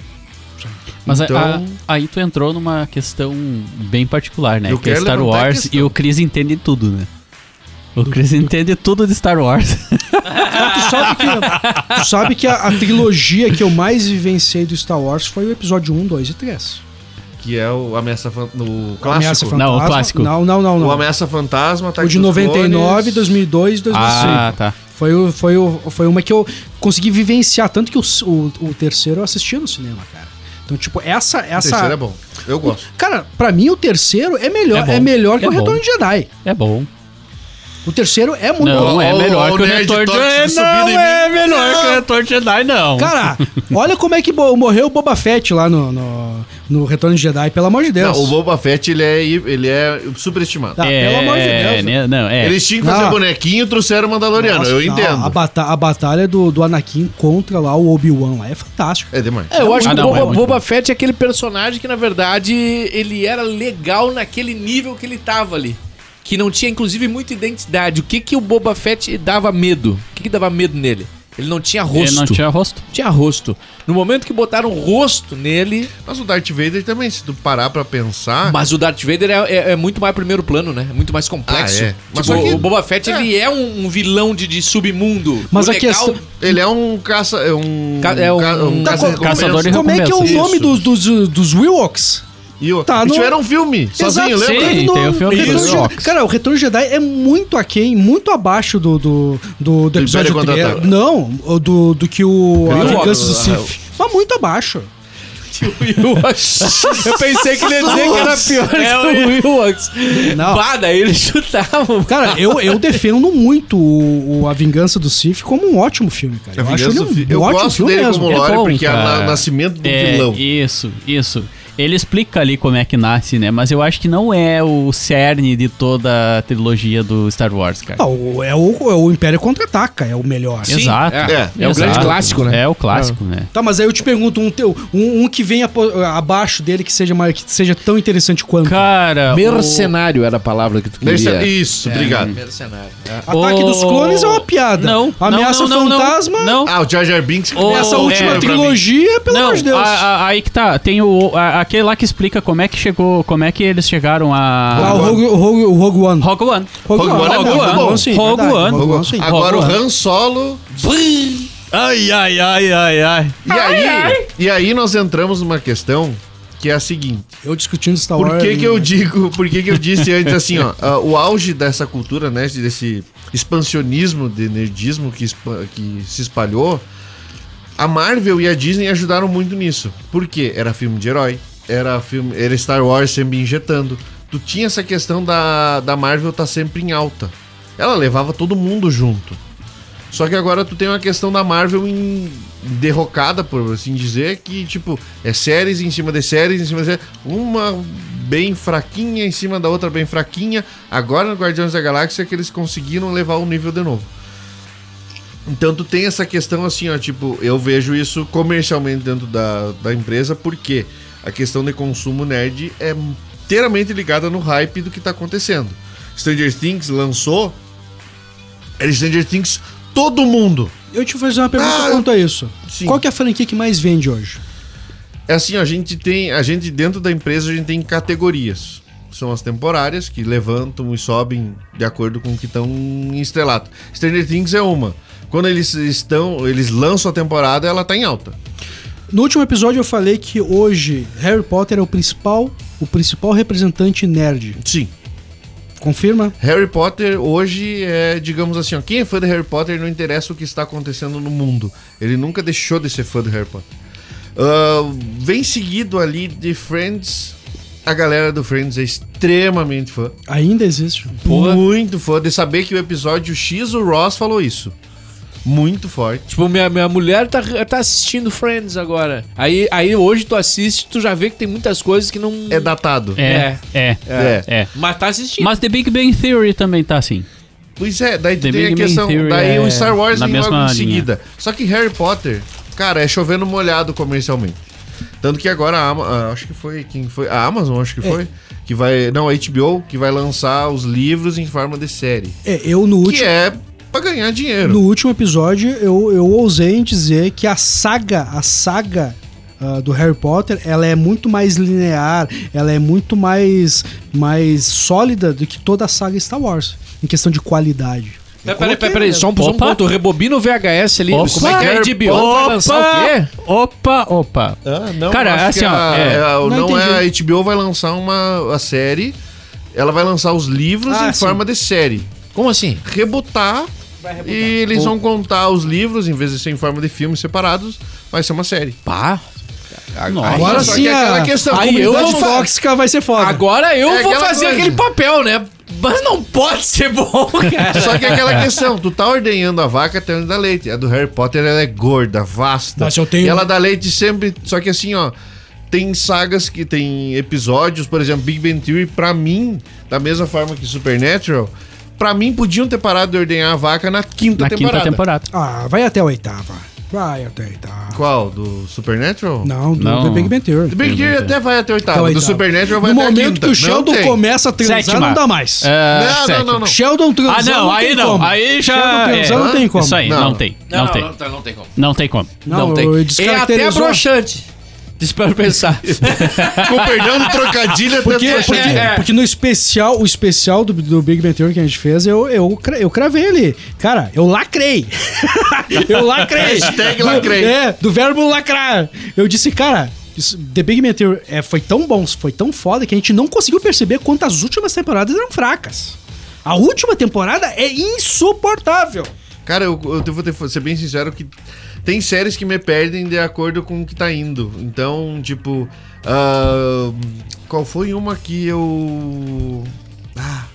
Mas a- Então- a- aí tu entrou numa questão bem particular, né? Eu que é Star a Wars e o Chris entende tudo, né? O Chris entende tudo de Star Wars. <laughs> Tu sabe que, tu sabe que a, a trilogia que eu mais vivenciei do Star Wars foi o episódio 1, 2 e 3. Que é o Ameaça Fan- no Ameaça clássico. Fantasma. Não, o clássico. Não, não, não. não. O Ameaça Fantasma, Ataque O de dos 99, Clones. 2002 e 2005. ah, tá. Foi, o, foi, o, foi uma que eu consegui vivenciar. Tanto que o, o, o terceiro eu assistia no cinema, cara. Então, tipo, essa. O essa terceiro é bom. Eu gosto. Cara, pra mim o terceiro é melhor, É é melhor que É o Retorno de Jedi. É bom. O terceiro é muito Não, bom. é Ó, melhor ó, que o o nerd Retorno Jedi. subindo Não, é melhor que o Retorno de Jedi, não. Cara, <laughs> olha como é que morreu o Boba Fett lá no, no, no Retorno de Jedi, pelo amor de Deus. Não, o Boba Fett, ele é, ele é superestimado. Ah, pelo amor de Deus. né? Não, é. Eles tinham que fazer Não. bonequinho e trouxeram o Mandaloriano. Nossa, eu não, entendo. A, bata- a batalha do, do Anakin contra lá o Obi-Wan lá é fantástico. É demais. É, eu acho Ah, que não, o Boba, é Boba. Fett é aquele personagem que, na verdade, ele era legal naquele nível que ele tava ali. Que não tinha, inclusive, muita identidade. O que que o Boba Fett dava medo? O que que dava medo nele? Ele não tinha rosto. Ele não tinha rosto. Tinha rosto. No momento que botaram rosto nele... Mas o Darth Vader também, se tu parar pra pensar. Mas o Darth Vader é, é- é muito mais primeiro plano, né? É muito mais complexo. Ah, é. Mas Tipo, que- o Boba Fett, é. ele é um, um vilão de, de submundo. Mas O a questão- Ele é um caça. É um. Ca- é um- ca- um Tá, caça- caçador de Como é que é o nome Isso. dos, dos, dos Ewoks? E o, Tá no- tiveram um filme, sozinho, Exato, lembra? Sim, no- tem o filme Retorno de- Ewoks. Cara, o Retorno de Jedi é muito aquém, muito abaixo do, do, do, do episódio Império 3. Contra-Ataca. Não, do, do que o a. Vingança do Ah, Sith. Mas muito abaixo. <laughs> <laughs> Eu pensei que ele ia dizer que era pior que o Ewoks. Não. Pá, daí eles chutavam. Cara, eu, eu defendo muito o, o A Vingança do Sith como um ótimo filme, cara. Eu acho ele do um Eu ótimo gosto filme dele mesmo. como É lore, bom, porque é cara. o nascimento do É, vilão. isso, isso. Ele explica ali como é que nasce, né? Mas eu acho que não é o cerne de toda a trilogia do Star Wars, cara. Não, o- é, o, é o Império Contra-Ataca, é o melhor. Sim, Exato. é. É, É o grande clássico, né? É o clássico, né? Tá, mas aí eu te pergunto, um, teu, um, um que venha apo- abaixo dele que seja, mais, que seja tão interessante quanto. Cara, Mercenário era a palavra que tu queria. Isso, obrigado. Mercenário. Ataque o- dos Clones é uma piada. Não, Ameaça não, não, Fantasma. Não. Ah, o Jar Jar Binks. que Ô, Essa é, última trilogia, pelo amor de Deus. a- a- aí que tá. Tem o, a- aquele lá que explica como é que chegou, como é que eles chegaram Ah, a o Rogue, o Rogue, o Rogue One. Rogue One. Rogue One é One. sim, Rogue One. Rogue One, sim. Agora o Rogue One. Han Solo. Ai, ai, ai, ai, ai. E aí, e aí nós entramos numa questão que é a seguinte. Eu discutindo Star Por Wars. que, que né? eu digo, por que, que eu disse <laughs> antes assim, ó, ah, o auge dessa cultura, né, desse expansionismo, de nerdismo que, que se espalhou, a Marvel e a Disney ajudaram muito nisso. Por quê? Era filme de herói, era filme, era Star Wars sempre injetando. Tu tinha essa questão da, da Marvel estar sempre em alta. Ela levava todo mundo junto. Só que agora tu tem uma questão da Marvel em derrocada, por assim dizer, que tipo, é séries em cima de séries, em cima de séries, uma bem fraquinha em cima da outra bem fraquinha. Agora no Guardiões da Galáxia é que eles conseguiram levar o nível de novo. Então tu tem essa questão assim, ó, tipo, eu vejo isso comercialmente dentro da, da empresa, porque a questão de consumo nerd é inteiramente ligada no hype do que tá acontecendo. Stranger Things lançou, era Stranger Things todo mundo. Eu te vou fazer uma pergunta Ah, quanto a isso. sim. Qual que é a franquia que mais vende hoje? É assim, a gente tem, a gente dentro da empresa a gente tem categorias. São as temporárias que levantam e sobem de acordo com o que estão em estrelato. Stranger Things é uma. Quando eles estão, eles lançam a temporada, ela tá em alta. No último episódio eu falei que hoje Harry Potter é o principal, o principal representante nerd. Sim. Confirma? Harry Potter hoje é, digamos assim, ó, quem é fã de Harry Potter não interessa o que está acontecendo no mundo. Ele nunca deixou de ser fã de Harry Potter. Ah, vem seguido ali de Friends. A galera do Friends é extremamente fã. Ainda existe. Muito fã de saber que o episódio X o Ross falou isso. Muito forte. Tipo, minha, minha mulher tá, tá assistindo Friends agora. Aí, aí hoje tu assiste, tu já vê que tem muitas coisas que não. É datado. É, é, É. é. Mas tá assistindo. Mas The Big Bang Theory também tá assim. Pois é, daí The tem a Big Bang questão. Theory Daí é o Star Wars na vem logo mesma em linha. seguida. Só que Harry Potter, cara, é chovendo molhado comercialmente. Tanto que agora a Ama- ah, acho que foi quem foi, a Amazon acho que É. foi, que vai, não, a HBO, que vai lançar os livros em forma de série, É, eu no que último, é pra ganhar dinheiro. no último episódio eu, eu ousei em dizer que a saga, a saga ah, do Harry Potter, ela é muito mais linear, ela é muito mais, mais sólida do que toda a saga Star Wars, em questão de qualidade. Peraí, peraí, peraí, peraí, só um, só um Opa. ponto. Rebobina o VHS ali. Opa. Como é que é a HBO? Vai lançar o quê? Opa, opa. Ah, não, Cara, acho assim, que ó, a- é. é Não não, é a. HBO vai lançar uma a série, ela vai lançar os livros Ah, em sim. forma de série. Como assim? rebutar e eles vão contar os livros, em vez de ser em forma de filmes separados, vai ser uma série. Pá. Nossa. Agora Só sim que é aquela a, questão, a aí eu vou tóxica vai ser foda. Agora eu É vou aquela fazer coisa. aquele papel, né? Mas não pode ser bom, <laughs> cara. Só que é aquela questão, tu tá ordenhando a vaca até onde dá leite. A do Harry Potter ela é gorda, vasta. Mas eu tenho- E ela dá leite sempre. Só que assim, ó. Tem sagas que tem episódios, por exemplo, Big Bang Theory, pra mim, da mesma forma que Supernatural, pra mim podiam ter parado de ordenhar a vaca na quinta Na temporada. quinta temporada. Ah, vai até a oitava. Vai até a oitava. Qual? Do Supernatural? Não, do Não. The Big Bang Theory. The Big Theory até vai até a oitava. Até a Do oitava. Supernatural vai No até a momento quinta. que o Sheldon não tem. começa a transar, Sétima. não dá mais. É, Não, não, não, não. Sheldon transando Ah, não, aí tem não. como. Aí já. Sheldon transando é. não tem como. Isso aí, Não. não, tem. Não, tem. não, não tem como. Não tem como. Não, Não, tem. eu É até descaracterizou. broxante. Espero pensar. <laughs> Com perdão do trocadilho até Porque, trouxa. porque, É. porque no especial, o especial do, do Big Bang Theory que a gente fez, eu, eu, eu cravei ali. Cara, eu lacrei. <laughs> eu lacrei. Hashtag Do- lacrei. É, do verbo lacrar. Eu disse, cara, isso- The Big Theory é, foi tão bom, foi tão foda que a gente não conseguiu perceber quanto as últimas temporadas eram fracas. A última temporada é insuportável. Cara, eu, eu vou ter, ser bem sincero que tem séries que me perdem de acordo com o que tá indo. Então, tipo. ah, qual foi uma que eu. Ah.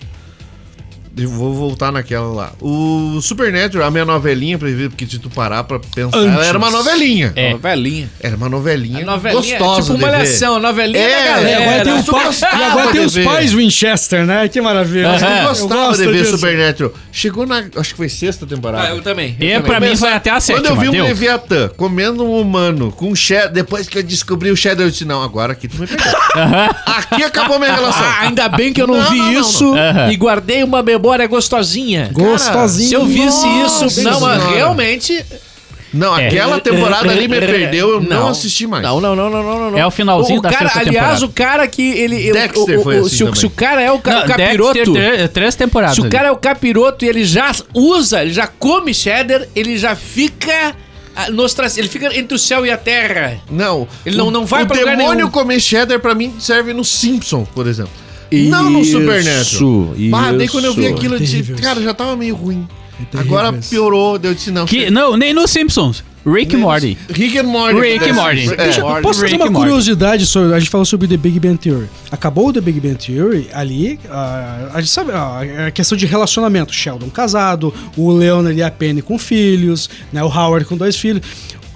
Eu vou voltar naquela lá. O Supernatural, a minha novelinha, pra ver, porque se tu parar pra pensar, ela Antes. era uma novelinha. É. Novelinha. Era uma novelinha, novelinha é gostosa tipo uma malhação, novelinha É, da galera. agora tem, eu e agora tem os pais Winchester, né? Que maravilha. Mas Eu eu gostava de ver disso. Supernatural. Chegou na. Acho que foi sexta temporada. Ah, eu também. E pra mim vai até a sétima. Quando eu vi um deu? Leviatã comendo um humano com Shadow, depois que eu descobri o Shadow, eu disse: Não, agora aqui tu me pegou. aqui acabou minha relação. Ah, ainda bem que eu não, Não, vi não, não, isso e guardei uma memória gostosinha. Gostosinho. Se eu visse Nossa isso, não, Senhora. realmente. Não, É. aquela temporada ali me <laughs> perdeu, eu não, assisti mais. Não, não, não, não, não. É o finalzinho o da cara, sexta Aliás, temporada. o cara que ele... Dexter o, o, foi o- assim se, o, o cara é o, ca- Não, o capiroto... Dexter, três, temporadas. Se o ali. cara é o capiroto e ele já usa, ele já come cheddar, ele já fica... ah, ele fica entre o céu e a terra. Não. Ele não- o- não vai o pra lugar demônio nenhum. comer cheddar pra mim serve no Simpsons, por exemplo. Não no Supernatural. Isso, Bah, daí quando eu vi aquilo, eu disse, terrível cara, já tava meio ruim. terrível Agora piorou, daí eu disse, não. Que, não, nem nos Simpsons. Rick e Morty. Rick and Morty. Rick and Morty. É. Deixa, Morty. posso fazer Rick uma e Morty. curiosidade sobre. A gente falou sobre The Big Bang Theory. Acabou o The Big Bang Theory ali. ah, a gente sabe ah, a questão de relacionamento. Sheldon casado, o Leonard e a Penny com filhos, né, o Howard com dois filhos.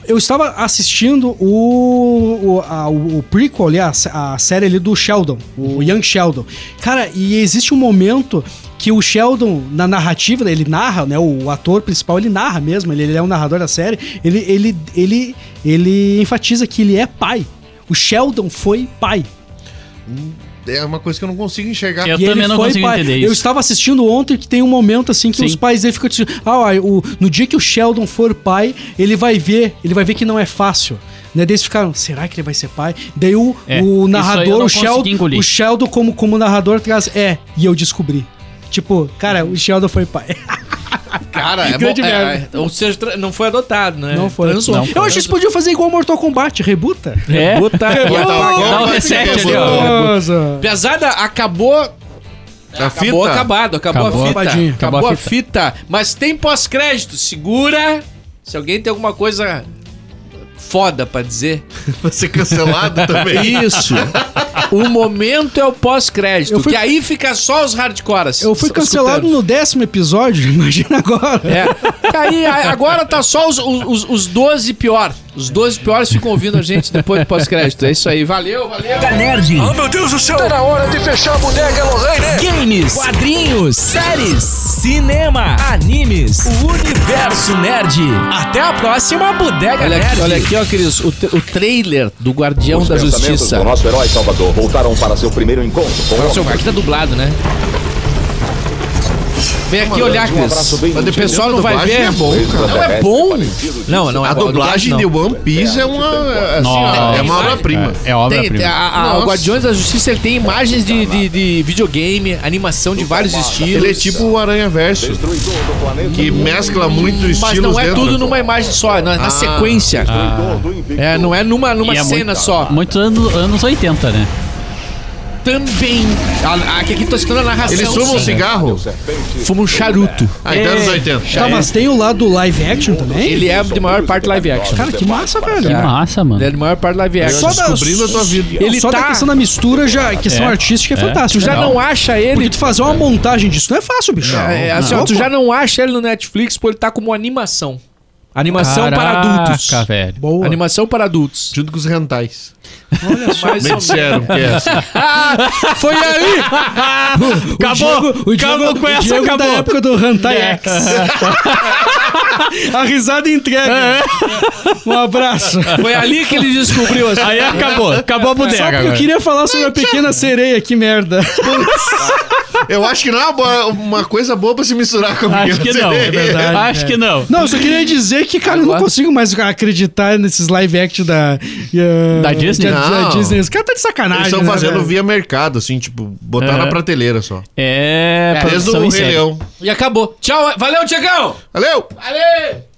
Eu estava assistindo o, o, a- o- prequel ali, a, a série ali do Sheldon, o Young Sheldon. Cara, e existe um momento que o Sheldon, na narrativa, ele narra, né? O ator principal, ele narra mesmo, ele, ele é o narrador da série. Ele, ele, ele, ele enfatiza que ele é pai. O Sheldon foi pai. É uma coisa que eu não consigo enxergar. Eu E também não foi consigo pai. entender Eu isso. estava assistindo ontem que tem um momento assim que Sim. os pais dele ficam dizendo: Ah, o, no dia que o Sheldon for pai, ele vai ver, ele vai ver que não é fácil. Né? Daí eles ficaram, será que ele vai ser pai? Daí o, É, o eu narrador, o Sheldon, engolir. o Sheldon como, como narrador traz, é, e eu descobri. Tipo, cara, o Sheldon foi pai. <laughs> Cara, é bom, Grande é, merda. é, ou seja, não foi adotado, né? Não foi. Transou. Não eu acho que eles podiam fazer igual Mortal Kombat, rebuta. É. Botar- igual Dá um reset ali, ó. bom. Pesada, acabou. A Acabou, fita. acabado, acabou, Acabou. a fita. Acabadinho. Acabou, Acabou a a fita. Mas tem pós-crédito. Segura. Se alguém tem alguma coisa foda pra dizer. <laughs> Vai ser cancelado também. Isso. o momento é o pós-crédito. Fui- Que aí fica só os hardcores. Eu fui cancelado escutando. no décimo episódio, <laughs> imagina agora. É. Aí, agora tá só os, os, os 12 pior. Os 12 piores ficam ouvindo a gente depois do pós-crédito. É isso aí. Valeu, valeu. Nerd. meu Deus do céu! Tá na hora de fechar a bodega Lorraine! Games, quadrinhos, séries, cinema, animes, o universo nerd. Até a próxima Bodega Olha Nerd. aqui, olha aqui, ó, queridos. O, o trailer do Guardião Os da Justiça. do nosso herói Salvador voltaram para seu primeiro encontro com o só, aqui tá dublado, né? Vem aqui olhar, Cris. Mas o pessoal não vai ver. é bom, cara. Não é bom. Não, não é A dublagem de. One Piece é uma. Assim, Nossa. é uma obra-prima. É, é obra Tem, tem prima. a, a- Nossa. o Guardiões da Justiça ele tem imagens de, de, de videogame, animação de vários estilos. Ele é tipo o Aranha Verso, que mescla muito Mas estilos não é dentro. tudo numa imagem só, na, na Ah. sequência. Invictus. É, não é numa, numa é cena muito- só. Muitos anos, anos 80, né? Também. A, a, que aqui tô escutando a narração. Eles fumam sim. cigarro? Fumam um charuto. Ah, então é anos 80. Tá, mas tem o lado live action também? Ele é de maior parte live action. Cara, que massa, velho. Que massa, mano. Ele é de maior parte live action. Só da- Descobrindo a tua vida. Ele Só tá- da questão da mistura, já, a questão É. artística é, É. fantástico. Tu já né? não acha ele. Porque tu fazer uma montagem disso não é fácil, bicho. É, é, assim, ó, Não, tu já não acha ele no Netflix porque ele tá como animação. Animação para Caraca, adultos. velho. Boa. Animação para adultos. Junto com os rentais. Olha <laughs> só. Me disseram que é assim. <laughs> Foi aí! <laughs> Acabou! O Diego, acabou com o essa, Diego da época do Hentai É. X. a risada entrega. Um abraço. Foi ali que ele descobriu assim. Aí acabou. Acabou a bodega Só porque eu queria falar sobre a pequena sereia, que merda. Eu acho que não é uma, boa- uma coisa boa pra se misturar com a Acho que não. É verdade. Acho que não. Não, eu só queria dizer que, cara, eu não consigo mais acreditar nesses live action da... eh, Da Disney? Da, Não. Disney. Os caras tá de sacanagem, Eles estão né, fazendo velho? via mercado, assim, tipo, botar É. na prateleira só. É, Desde produção o Rei. Leão. E acabou. Tchau. Valeu, Tiagão! Valeu! Valeu!